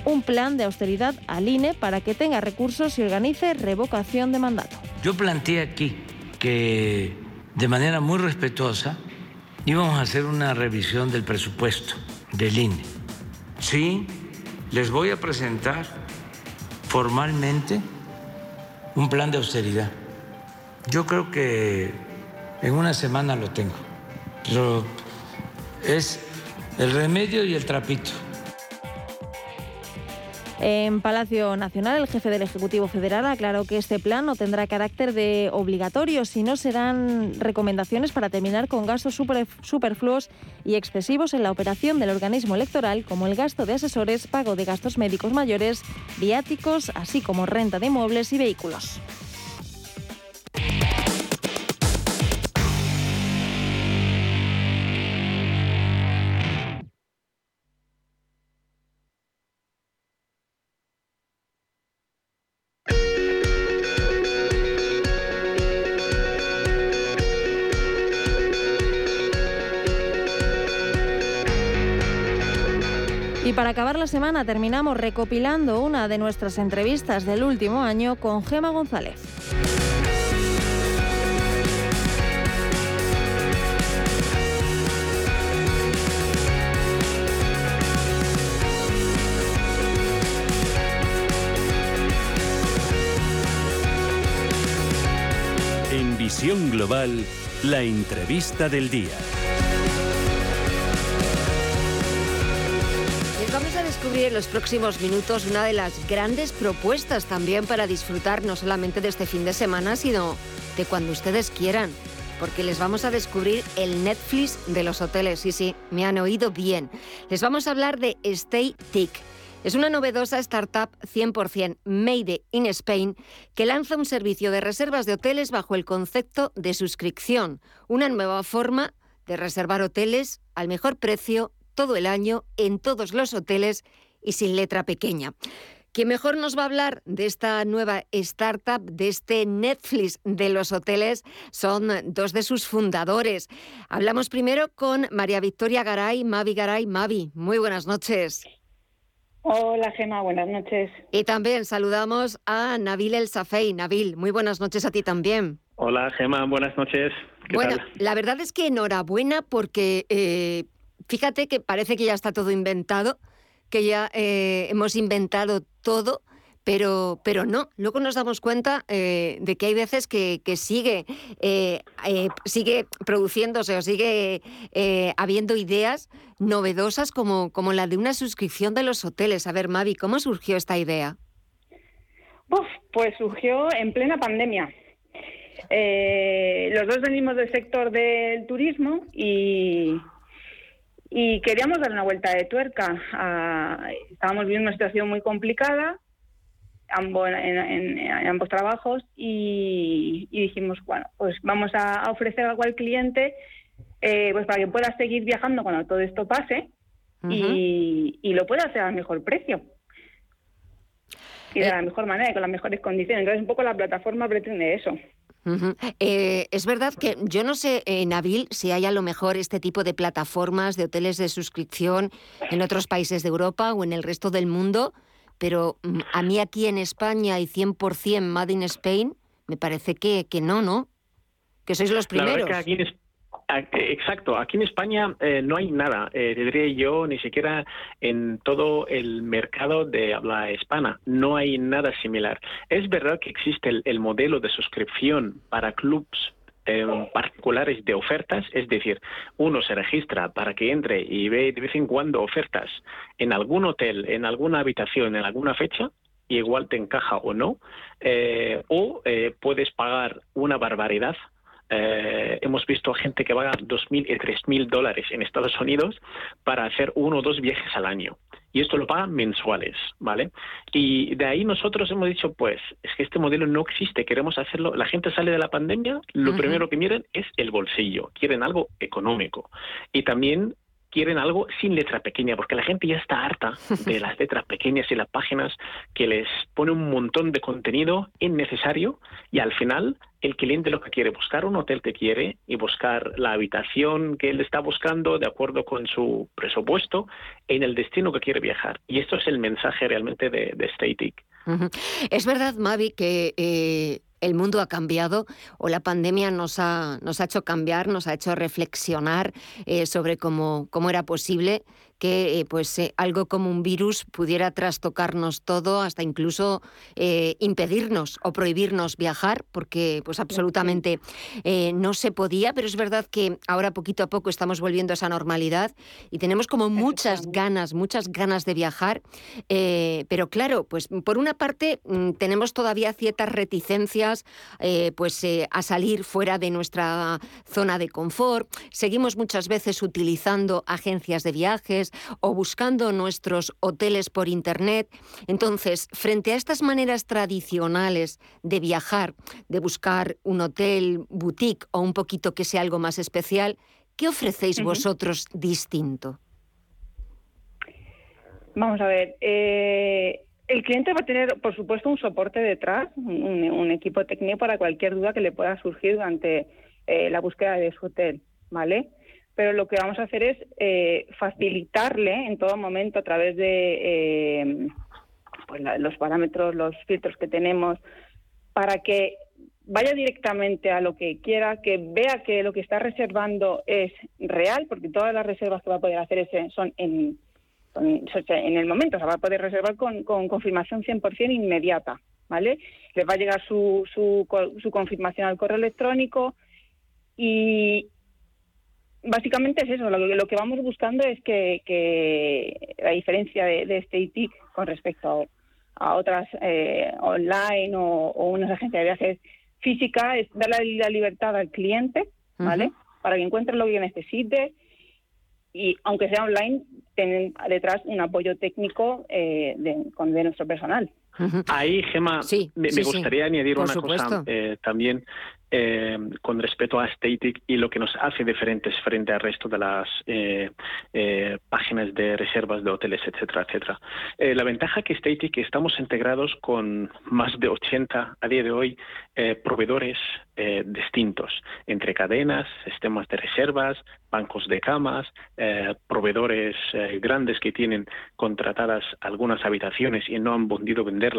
un plan de austeridad al INE para que tenga recursos y organice revocación de mandato. Yo planteé aquí que de manera muy respetuosa íbamos a hacer una revisión del presupuesto del INE. Sí, les voy a presentar formalmente un plan de austeridad. Yo creo que en una semana lo tengo, pero es el remedio y el trapito. En Palacio Nacional, el jefe del Ejecutivo Federal aclaró que este plan no tendrá carácter de obligatorio, sino serán recomendaciones para terminar con gastos superfluos y excesivos en la operación del organismo electoral, como el gasto de asesores, pago de gastos médicos mayores, viáticos, así como renta de inmuebles y vehículos. Acabar la semana terminamos recopilando una de nuestras entrevistas del último año con Gema González. En Visión Global, la entrevista del día. Descubrir en los próximos minutos una de las grandes propuestas también para disfrutar no solamente de este fin de semana, sino de cuando ustedes quieran. Porque les vamos a descubrir el Netflix de los hoteles. Sí, sí, me han oído bien. Les vamos a hablar de Stay Tick. Es una novedosa startup 100% made in Spain que lanza un servicio de reservas de hoteles bajo el concepto de suscripción, una nueva forma de reservar hoteles al mejor precio todo el año en todos los hoteles y sin letra pequeña. ¿Quién mejor nos va a hablar de esta nueva startup, de este Netflix de los hoteles? Son dos de sus fundadores. Hablamos primero con María Victoria Garay, Mavi Garay. Mavi, muy buenas noches. Hola Gema, buenas noches. Y también saludamos a Nabil El Safei. Nabil, muy buenas noches a ti también. Hola Gema, buenas noches. bueno, la verdad es que enhorabuena porque eh, fíjate que parece que ya está todo inventado, que ya eh, hemos inventado todo, pero, pero no. Luego nos damos cuenta eh, de que hay veces que, sigue, eh, eh, sigue produciéndose o sigue habiendo ideas novedosas como, como la de una suscripción de los hoteles. A ver, Mavi, ¿cómo surgió esta idea? pues surgió en plena pandemia. los dos venimos del sector del turismo y, y queríamos dar una vuelta de tuerca. Ah, estábamos viviendo una situación muy complicada ambos, en, ambos trabajos y, dijimos, bueno, pues vamos a, ofrecer algo al cliente eh, pues para que pueda seguir viajando cuando todo esto pase y, lo pueda hacer al mejor precio. Y de eh, la mejor manera y con las mejores condiciones. Entonces, un poco la plataforma pretende eso. Eh, es verdad que yo no sé, en Nabil, si hay a lo mejor este tipo de plataformas de hoteles de suscripción en otros países de Europa o en el resto del mundo pero mm, a mí aquí en España y 100% Made in Spain, me parece que, que no, ¿no? Que sois los primeros. Exacto, aquí en España eh, no hay nada, eh, diría yo, ni siquiera en todo el mercado de habla hispana, no hay nada similar. Es verdad que existe el modelo de suscripción para clubs particulares de ofertas, es decir, uno se registra para que entre y ve de vez en cuando ofertas en algún hotel, en alguna habitación, en alguna fecha, y igual te encaja o no, eh, o eh, puedes pagar una barbaridad eh, hemos visto gente que paga 2.000 y 3.000 dólares en Estados Unidos para hacer uno o dos viajes al año. Y esto lo pagan mensuales, ¿vale? Y de ahí nosotros hemos dicho, pues, es que este modelo no existe, queremos hacerlo. La gente sale de la pandemia, lo primero que miren es el bolsillo, quieren algo económico. Y también quieren algo sin letra pequeña, porque la gente ya está harta de las letras pequeñas y las páginas que les pone un montón de contenido innecesario y al final el cliente lo que quiere, buscar un hotel que quiere y buscar la habitación que él está buscando de acuerdo con su presupuesto en el destino que quiere viajar. Y esto es el mensaje realmente de, de Static. Es verdad, Mavi, que eh, el mundo ha cambiado o la pandemia nos ha, nos ha hecho cambiar, nos ha hecho reflexionar eh, sobre cómo, cómo era posible que eh, pues eh, algo como un virus pudiera trastocarnos todo, hasta incluso eh, impedirnos o prohibirnos viajar, porque pues absolutamente no se podía, pero es verdad que ahora poquito a poco estamos volviendo a esa normalidad y tenemos como muchas ganas, muchas ganas de viajar, pero claro, pues por una parte mm, tenemos todavía ciertas reticencias pues a salir fuera de nuestra zona de confort, seguimos muchas veces utilizando agencias de viajes, o buscando nuestros hoteles por Internet. Entonces, frente a estas maneras tradicionales de viajar, de buscar un hotel boutique o un poquito que sea algo más especial, ¿qué ofrecéis vosotros distinto? Vamos a ver. Eh, el cliente va a tener, por supuesto, un soporte detrás, un, equipo técnico para cualquier duda que le pueda surgir durante eh, la búsqueda de su hotel, ¿vale? Pero lo que vamos a hacer es eh, facilitarle en todo momento a través de eh, pues los parámetros, los filtros que tenemos, para que vaya directamente a lo que quiera, que vea que lo que está reservando es real, porque todas las reservas que va a poder hacer son en, en el momento, o sea, va a poder reservar con, con confirmación 100% inmediata, ¿vale? Les va a llegar su, su, su confirmación al correo electrónico y, básicamente es eso, lo, que vamos buscando es que, la diferencia de, este ITIC con respecto a, otras eh, online o, unas agencias de viajes físicas es darle la libertad al cliente, ¿vale? Para que encuentre lo que necesite y aunque sea online, tener detrás un apoyo técnico eh, de, de nuestro personal. Ahí, Gema, me, gustaría añadir una cosa eh, también eh, con respecto a Static y lo que nos hace diferentes frente al resto de las eh, páginas de reservas de hoteles, etcétera, etcétera. la ventaja que Static estamos integrados con más de 80 a día de hoy proveedores distintos, entre cadenas, sistemas de reservas, bancos de camas, proveedores grandes que tienen contratadas algunas habitaciones y no han podido vender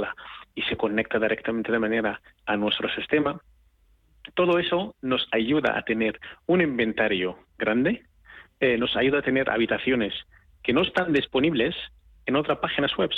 y se conecta directamente de manera a nuestro sistema, todo eso nos ayuda a tener un inventario grande, eh, nos ayuda a tener habitaciones que no están disponibles en otras páginas web.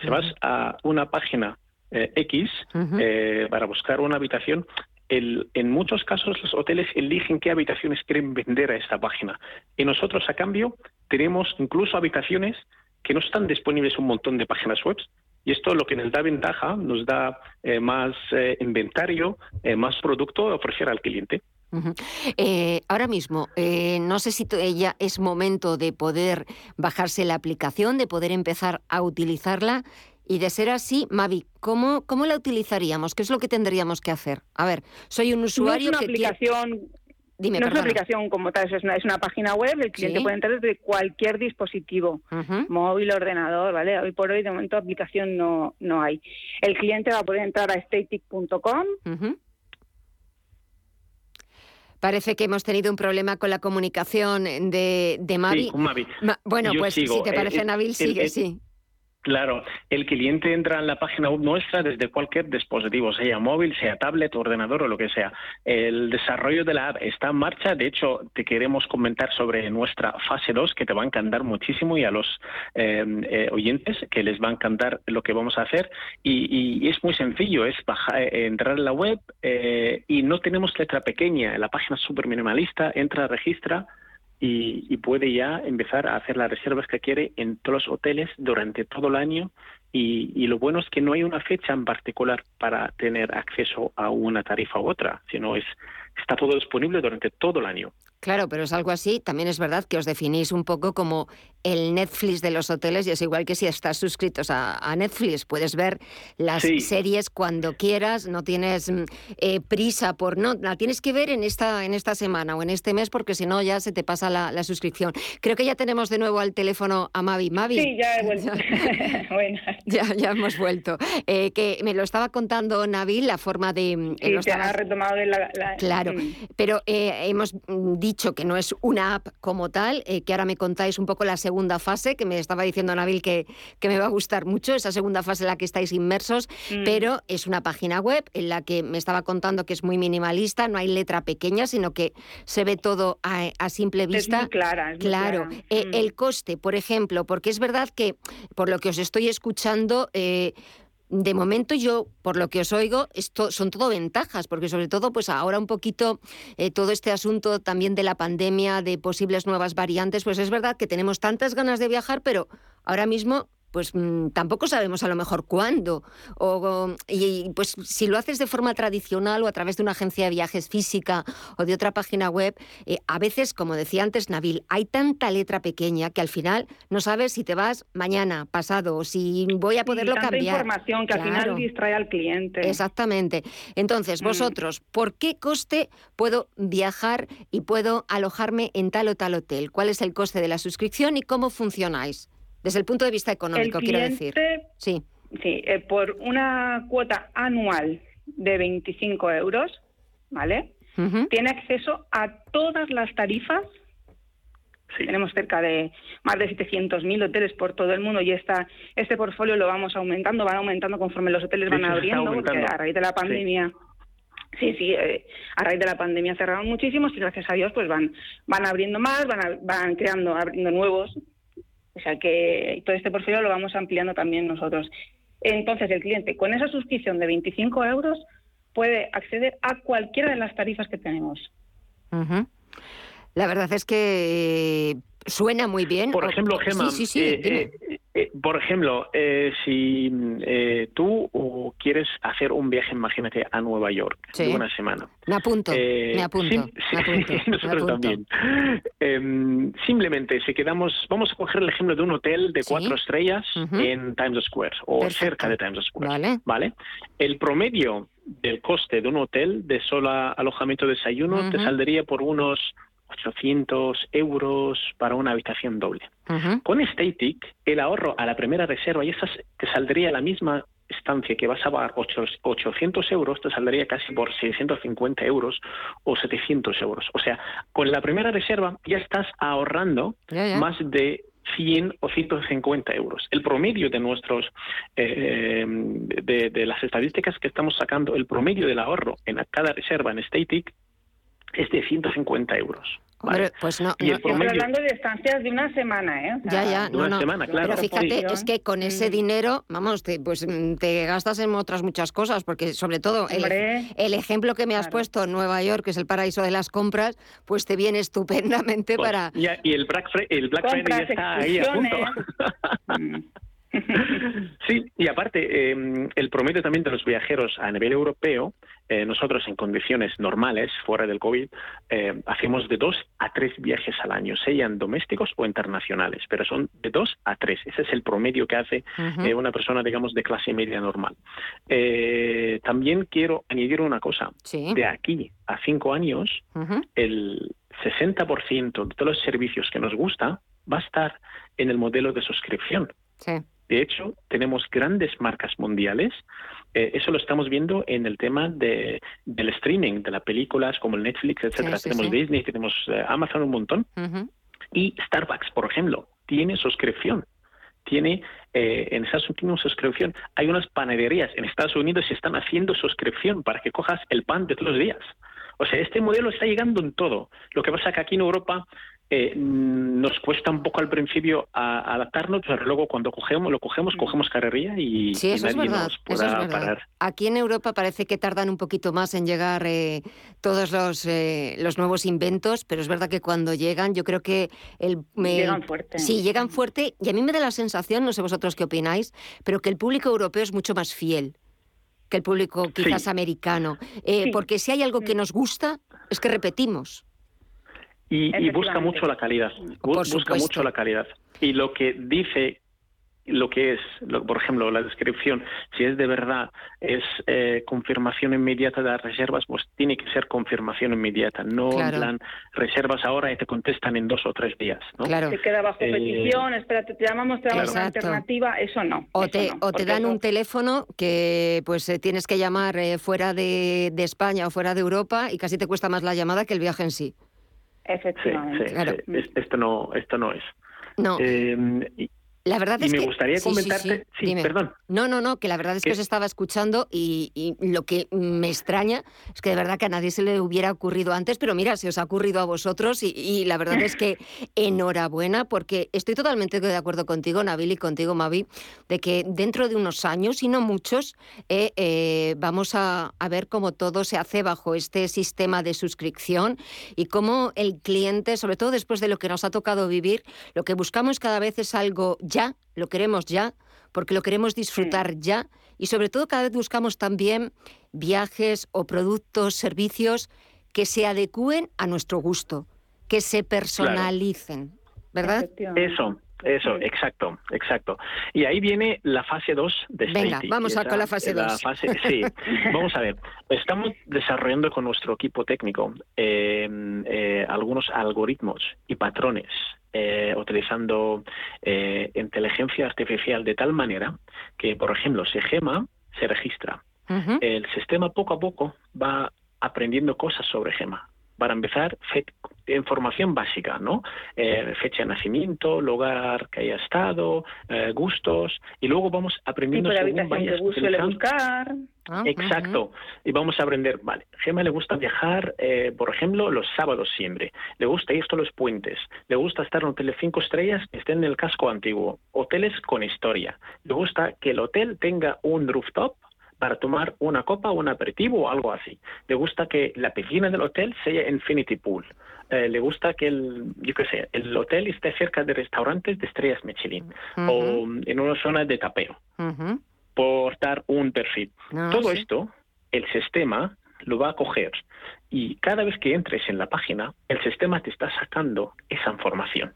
Si vas a una página eh, X eh, para buscar una habitación, en muchos casos los hoteles eligen qué habitaciones quieren vender a esta página. Y nosotros, a cambio, tenemos incluso habitaciones que no están disponibles en un montón de páginas web. Y esto lo que nos da ventaja, nos da más inventario, más producto a ofrecer al cliente. ahora mismo, no sé si ya es momento de poder bajarse la aplicación, de poder empezar a utilizarla. Y de ser así, Mavi, ¿cómo, ¿cómo la utilizaríamos? ¿Qué es lo que tendríamos que hacer? A ver, soy un usuario no es una aplicación, Dime, no es una aplicación como tal, es una, es una página web, el cliente puede entrar desde cualquier dispositivo, móvil, ordenador, ¿vale? Hoy por hoy, de momento, aplicación no, no hay. El cliente va a poder entrar a static.com. Parece que hemos tenido un problema con la comunicación de, de Mavi. Sí, con Mavi. bueno, pues si te eh, parece, Nabil, sigue, sí. Claro, el cliente entra en la página web nuestra desde cualquier dispositivo, sea móvil, sea tablet, ordenador o lo que sea. El desarrollo de la app está en marcha. De hecho, te queremos comentar sobre nuestra fase 2, que te va a encantar muchísimo y a los eh, eh, oyentes que les va a encantar lo que vamos a hacer. Y, es muy sencillo, es eh, entrar en la web y no tenemos letra pequeña. La página es súper minimalista, entra, registra y, puede ya empezar a hacer las reservas que quiere en todos los hoteles durante todo el año y, y, lo bueno es que no hay una fecha en particular para tener acceso a una tarifa u otra, sino es está todo disponible durante todo el año. Claro, pero es algo así. También es verdad que os definís un poco como el Netflix de los hoteles y es igual que si estás suscritos a, Netflix. Puedes ver las series cuando quieras, no tienes mm, eh, prisa por... No, la tienes que ver en esta, en esta semana o en este mes porque si no ya se te pasa la, suscripción. Creo que ya tenemos de nuevo al teléfono a Mavi. Mavi. Sí, ya he vuelto. ya, ya hemos vuelto. Eh, que me lo estaba contando Nabil, la forma de... Mm, sí, te ha retomado la... Claro, mm. pero eh, hemos dicho que no es una app como tal, eh, que ahora me contáis un poco la segunda fase, que me estaba diciendo Nabil que, que me va a gustar mucho, esa segunda fase en la que estáis inmersos, mm. pero es una página web en la que me estaba contando que es muy minimalista, no hay letra pequeña, sino que se ve todo a, simple vista. Es muy clara. claro, eh, mm. el coste, por ejemplo, porque es verdad que por lo que os estoy escuchando, eh, de momento yo, por lo que os oigo, esto son todo ventajas, porque sobre todo, pues ahora un poquito eh, todo este asunto también de la pandemia, de posibles nuevas variantes, pues es verdad que tenemos tantas ganas de viajar, pero ahora mismo pues mm, tampoco sabemos a lo mejor cuándo. O, y pues si lo haces de forma tradicional o a través de una agencia de viajes física o de otra página web, eh, a veces, como decía antes Nabil, hay tanta letra pequeña que al final no sabes si te vas mañana, pasado, o si voy a poderlo tanta cambiar. información que al final distrae al cliente. Exactamente. Entonces, mm. vosotros, ¿por qué coste puedo viajar y puedo alojarme en tal o tal hotel? ¿Cuál es el coste de la suscripción y cómo funcionáis? Desde el punto de vista económico, quiero decir. Sí. Sí, eh, por una cuota anual de 25 euros, ¿vale? Tiene acceso a todas las tarifas. Tenemos cerca de más de 700.000 hoteles por todo el mundo y esta, este portfolio lo vamos aumentando, van aumentando conforme los hoteles van abriendo, porque a raíz de la pandemia. Sí, sí, eh, a raíz de la pandemia cerraron muchísimos y gracias a Dios pues van van abriendo más, van, van creando, abriendo nuevos o sea que todo este portfolio lo vamos ampliando también nosotros. Entonces, el cliente con esa suscripción de 25 euros puede acceder a cualquiera de las tarifas que tenemos. La verdad es que suena muy bien. Por ejemplo, Gemma, sí, sí, eh, eh, por ejemplo, eh, si tú quieres hacer un viaje, imagínate, a Nueva York de una semana. Me apunto, me apunto. nosotros también. Em, simplemente, si quedamos, vamos a coger el ejemplo de un hotel de cuatro estrellas en Times Square o cerca de Times Square. Vale. El promedio del coste de un hotel de solo alojamiento desayuno te saldría por unos 800 euros para una habitación doble. Con Static, el ahorro a la primera reserva, y esa te saldría la misma estancia que vas a pagar 800 euros, te saldría casi por 650 euros o 700 euros. O sea, con la primera reserva ya estás ahorrando más de 100 o 150 euros. El promedio de nuestros, eh, de, de, las estadísticas que estamos sacando, el promedio del ahorro en cada reserva en Static es de 150 euros. Hombre, pues no. No- hablando de estancias de una semana, ¿eh? O sea, Ya, ya, no, Una no. semana, claro. Pero fíjate, Sí. es que con ese dinero, vamos, te, pues te gastas en otras muchas cosas, porque sobre todo el, el ejemplo que me has claro. puesto, Nueva York, que es el paraíso de las compras, pues te viene estupendamente Pues, para... ya- y el Black, Fri- el Black Friday ya está ahí a punto. Mm. Sí, y aparte, eh, el promedio también de los viajeros a nivel europeo, eh, nosotros en condiciones normales, fuera del COVID, eh, hacemos de dos a tres viajes al año, sean domésticos o internacionales, pero son de dos a tres. Ese es el promedio que hace eh, una persona, digamos, de clase media normal. Eh, también quiero añadir una cosa. Sí. De aquí a cinco años, Ujú. el 60% de todos los servicios que nos gusta va a estar en el modelo de suscripción. Sí. De hecho, tenemos grandes marcas mundiales. eh, eso lo estamos viendo en el tema de, del streaming, de las películas como el Netflix, etcétera. sí, tenemos sí. Disney, tenemos eh, Amazon un montón. Ujú. Y Starbucks, por ejemplo, tiene suscripción. Tiene eh, en Estados Unidos suscripción. Hay unas panaderías en Estados Unidos que están haciendo suscripción para que cojas el pan de todos los días. O sea, este modelo está llegando en todo. Lo que pasa es que aquí en Europa eh, nos cuesta un poco al principio a- adaptarnos, pero luego cuando cogemos, lo cogemos, cogemos carrería y, Sí, y eso es nadie verdad. nos Eso podrá es verdad. parar. Aquí en Europa parece que tardan un poquito más en llegar eh, todos los, eh, los nuevos inventos, pero es verdad que cuando llegan, yo creo que el, me- Llegan fuerte. Sí, llegan fuerte y a mí me da la sensación, no sé vosotros qué opináis, pero que el público europeo es mucho más fiel que el público quizás Sí. americano, Eh, Sí. porque si hay algo que nos gusta es que repetimos. Y, y busca mucho la calidad. Por busca supuesto. mucho la calidad. Y lo que dice, lo que es, lo- por ejemplo, la descripción, si es de verdad, es eh, confirmación inmediata de las reservas, pues tiene que ser confirmación inmediata. No Claro. en plan, reservas ahora y te contestan en dos o tres días. ¿no? Claro. Se queda bajo Eh, petición, espérate, te llamamos, te damos una alternativa, eso no. O eso te, no, o te dan un teléfono que pues eh, tienes que llamar eh, fuera de, de España o fuera de Europa y casi te cuesta más la llamada que el viaje en sí. Sí, Efectivamente. sí, Claro. sí. Es- esto no, esto no es. No, Eh, y, la verdad y es me que... gustaría sí, sí, comentarte, sí, perdón. No, no, no, que la verdad es que ¿Qué? os estaba escuchando y, y lo que me extraña es que de verdad que a nadie se le hubiera ocurrido antes, pero mira, se os ha ocurrido a vosotros y, y la verdad es que enhorabuena porque estoy totalmente de acuerdo contigo, Nabil, y contigo, Mavi, de que dentro de unos años, y no muchos, eh, eh, vamos a, a ver cómo todo se hace bajo este sistema de suscripción y cómo el cliente, sobre todo después de lo que nos ha tocado vivir, lo que buscamos cada vez es algo ya, lo queremos ya, porque lo queremos disfrutar ya. Y sobre todo cada vez buscamos también viajes o productos, servicios que se adecúen a nuestro gusto, que se personalicen, ¿verdad? Eso, eso, exacto, exacto. Y ahí viene la fase 2 de Venga, vamos a con la fase la dos. fase- sí, vamos a ver. Estamos desarrollando con nuestro equipo técnico eh, eh, algunos algoritmos y patrones eh, utilizando eh, inteligencia artificial de tal manera que, por ejemplo, si Gema se registra, el sistema poco a poco va aprendiendo cosas sobre Gema. Para empezar, fe- información básica, ¿no? Eh, fecha de nacimiento, lugar que haya estado, eh, gustos, y luego vamos aprendiendo Tipo de según que vayas utilizando. buscar. Ah, Exacto. Y vamos a aprender, vale, Gema le gusta viajar, eh, por ejemplo, los sábados siempre. Le gusta ir todos los puentes. Le gusta estar en hoteles cinco estrellas que estén en el casco antiguo. Hoteles con historia. Le gusta que el hotel tenga un rooftop para tomar una copa, un aperitivo o algo así. Le gusta que la piscina del hotel sea infinity pool. Eh, le gusta que el, yo qué sé, el hotel esté cerca de restaurantes de estrellas Michelin o en una zona de tapeo Ujú. por dar un perfil. No, Todo sí. esto, el sistema lo va a coger y cada vez que entres en la página, el sistema te está sacando esa información.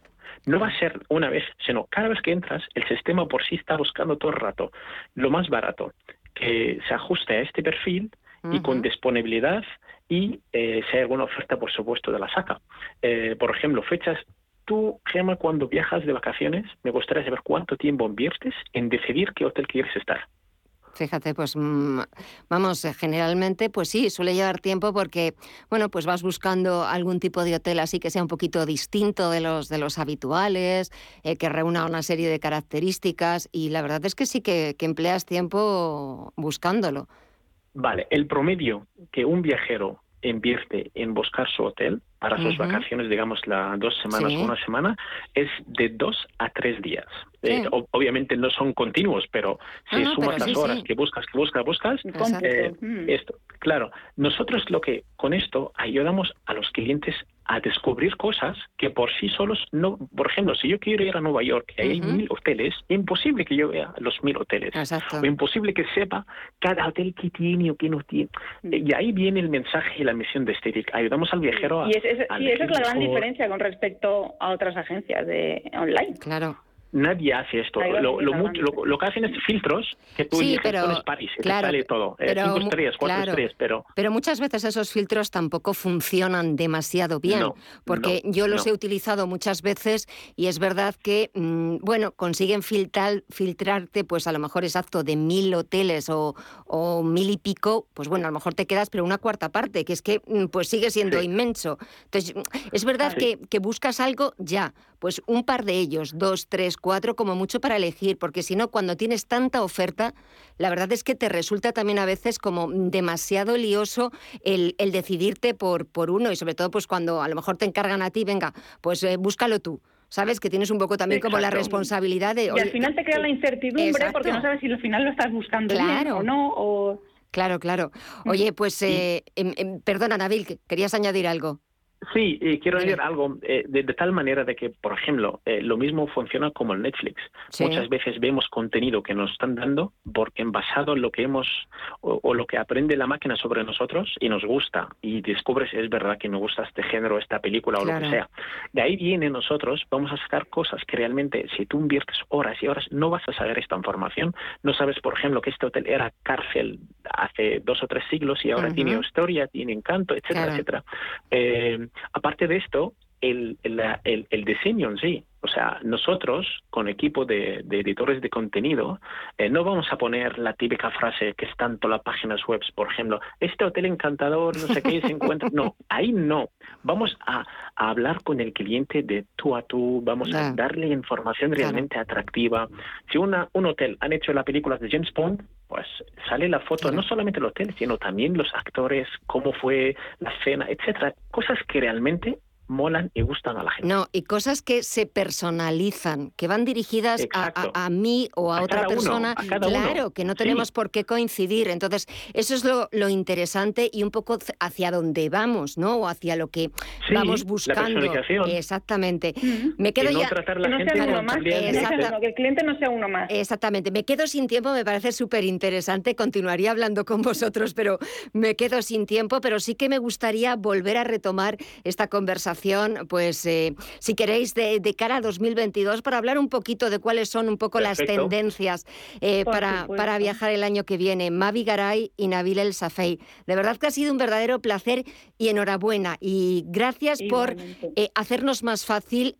No va a ser una vez, sino cada vez que entras, el sistema por sí está buscando todo el rato lo más barato, que se ajuste a este perfil y con disponibilidad y eh, si hay alguna oferta, por supuesto, de la saca. Eh, por ejemplo, fechas. Tú, Gemma, cuando viajas de vacaciones, me gustaría saber cuánto tiempo inviertes en decidir qué hotel quieres estar. Fíjate, pues mm, vamos, eh, generalmente, pues sí, suele llevar tiempo porque, bueno, pues vas buscando algún tipo de hotel así que sea un poquito distinto de los de los habituales, eh, que reúna una serie de características y la verdad es que sí que, que empleas tiempo buscándolo. Vale, el promedio que un viajero invierte en buscar su hotel para sus vacaciones, digamos, las dos semanas o una semana, es de dos a tres días. Eh, obviamente no son continuos, pero si sumas las horas que buscas, que buscas, buscas, eh, mm. esto, claro, nosotros lo que con esto ayudamos a los clientes a descubrir cosas que por sí solos no. Por ejemplo, si yo quiero ir a Nueva York y hay mil hoteles, imposible que yo vea los mil hoteles. O imposible que sepa cada hotel que tiene o que no tiene. Mm. Y ahí viene el mensaje y la misión de Estetic. Ayudamos al viajero a. Y, esa es la gran diferencia con respecto a otras agencias de online. Claro nadie hace esto. Lo, lo, mucho, lo, que hacen es filtros que tú sí, pero, París, claro, sale todo. Eh, pero, cinco estrellas, cuatro estrellas, pero... Pero muchas veces esos filtros tampoco funcionan demasiado bien, porque yo los he utilizado muchas veces y es verdad que, mm, bueno, consiguen filtrar, filtrarte, pues a lo mejor exacto, de mil hoteles o, o, mil y pico, pues bueno, a lo mejor te quedas, pero una cuarta parte, que es que mm, pues sigue siendo inmenso. Entonces, es verdad que, que buscas algo ya, pues un par de ellos, dos, tres, cuatro como mucho para elegir, porque si no, cuando tienes tanta oferta, la verdad es que te resulta también a veces como demasiado lioso el, decidirte por, por uno y sobre todo pues cuando a lo mejor te encargan a ti, venga, pues eh, búscalo tú. ¿Sabes? Que tienes un poco también como la responsabilidad de... Y al final te queda la incertidumbre porque no sabes si al final lo estás buscando claro. o no. O... Claro, claro. Mm. Oye, pues, eh, em, perdona, Nabil, ¿querías añadir algo? Sí, quiero decir algo eh, de, tal manera de que, por ejemplo, eh, lo mismo funciona como el Netflix. Muchas veces vemos contenido que nos están dando porque en basado en lo que hemos o, lo que aprende la máquina sobre nosotros y nos gusta y descubres es verdad que me gusta este género, esta película o lo que sea. De ahí viene nosotros vamos a sacar cosas que realmente si tú inviertes horas y horas no vas a saber esta información. No sabes, por ejemplo, que este hotel era cárcel hace dos o tres siglos y ahora tiene historia, tiene encanto, etcétera, etcétera. Aparte de esto, el, el, diseño en sí. O sea, nosotros, con equipo de, editores de contenido, eh, no vamos a poner la típica frase que es tanto las páginas web, por ejemplo, este hotel encantador, no sé qué, se encuentra. No, ahí no. Vamos a, hablar con el cliente de tú a tú, vamos a darle información realmente atractiva. Si una, un hotel han hecho la película de James Bond, pues sale la foto, no solamente el hotel, sino también los actores, cómo fue la escena, etcétera. Cosas que realmente molan y gustan a la gente. No, y cosas que se personalizan, que van dirigidas a, mí o a, otra persona. claro, que no tenemos por qué coincidir. Entonces, eso es lo, interesante y un poco hacia dónde vamos, ¿no? O hacia lo que vamos buscando. Exactamente. Me quedo ya. que el cliente no sea uno más. Exactamente. Me quedo sin tiempo, me parece súper interesante. Continuaría hablando con vosotros, pero me quedo sin tiempo. Pero sí que me gustaría volver a retomar esta conversación pues eh, si queréis, de, cara a 2022, para hablar un poquito de cuáles son un poco las tendencias eh, para, para, viajar el año que viene. Mavi Garay y Nabil El Safei. De verdad que ha sido un verdadero placer y enhorabuena. Y gracias por eh, hacernos más fácil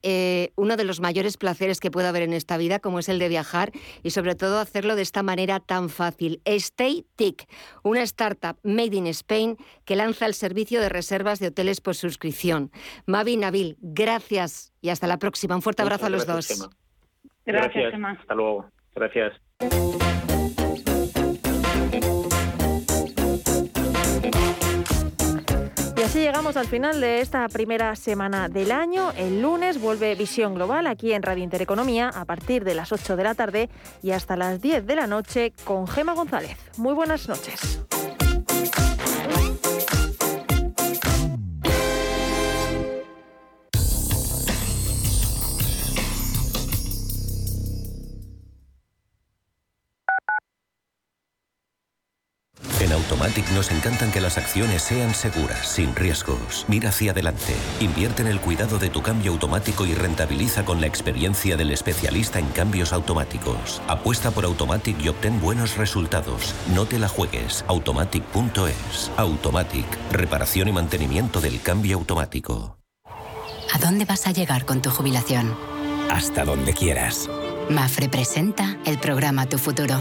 uno de los mayores placeres que puede haber en esta vida, como es el de viajar, y sobre todo hacerlo de esta manera tan fácil. Stay Tick, una startup made in Spain que lanza el servicio de reservas de hoteles por suscripción. Mavi Nabil, gracias y hasta la próxima. Un fuerte abrazo a los dos. Gracias, Emma. Hasta luego. Gracias. Y así llegamos al final de esta primera semana del año. El lunes vuelve Visión Global aquí en Radio Intereconomía a partir de las 8 de la tarde y hasta las 10 de la noche con Gema González. Muy buenas noches. Automatic nos encantan que las acciones sean seguras, sin riesgos. Mira hacia adelante. Invierte en el cuidado de tu cambio automático y rentabiliza con la experiencia del especialista en cambios automáticos. Apuesta por Automatic y obtén buenos resultados. No te la juegues. Automatic.es. Automatic. Reparación y mantenimiento del cambio automático. ¿A dónde vas a llegar con tu jubilación? Hasta donde quieras. Mafre presenta el programa Tu Futuro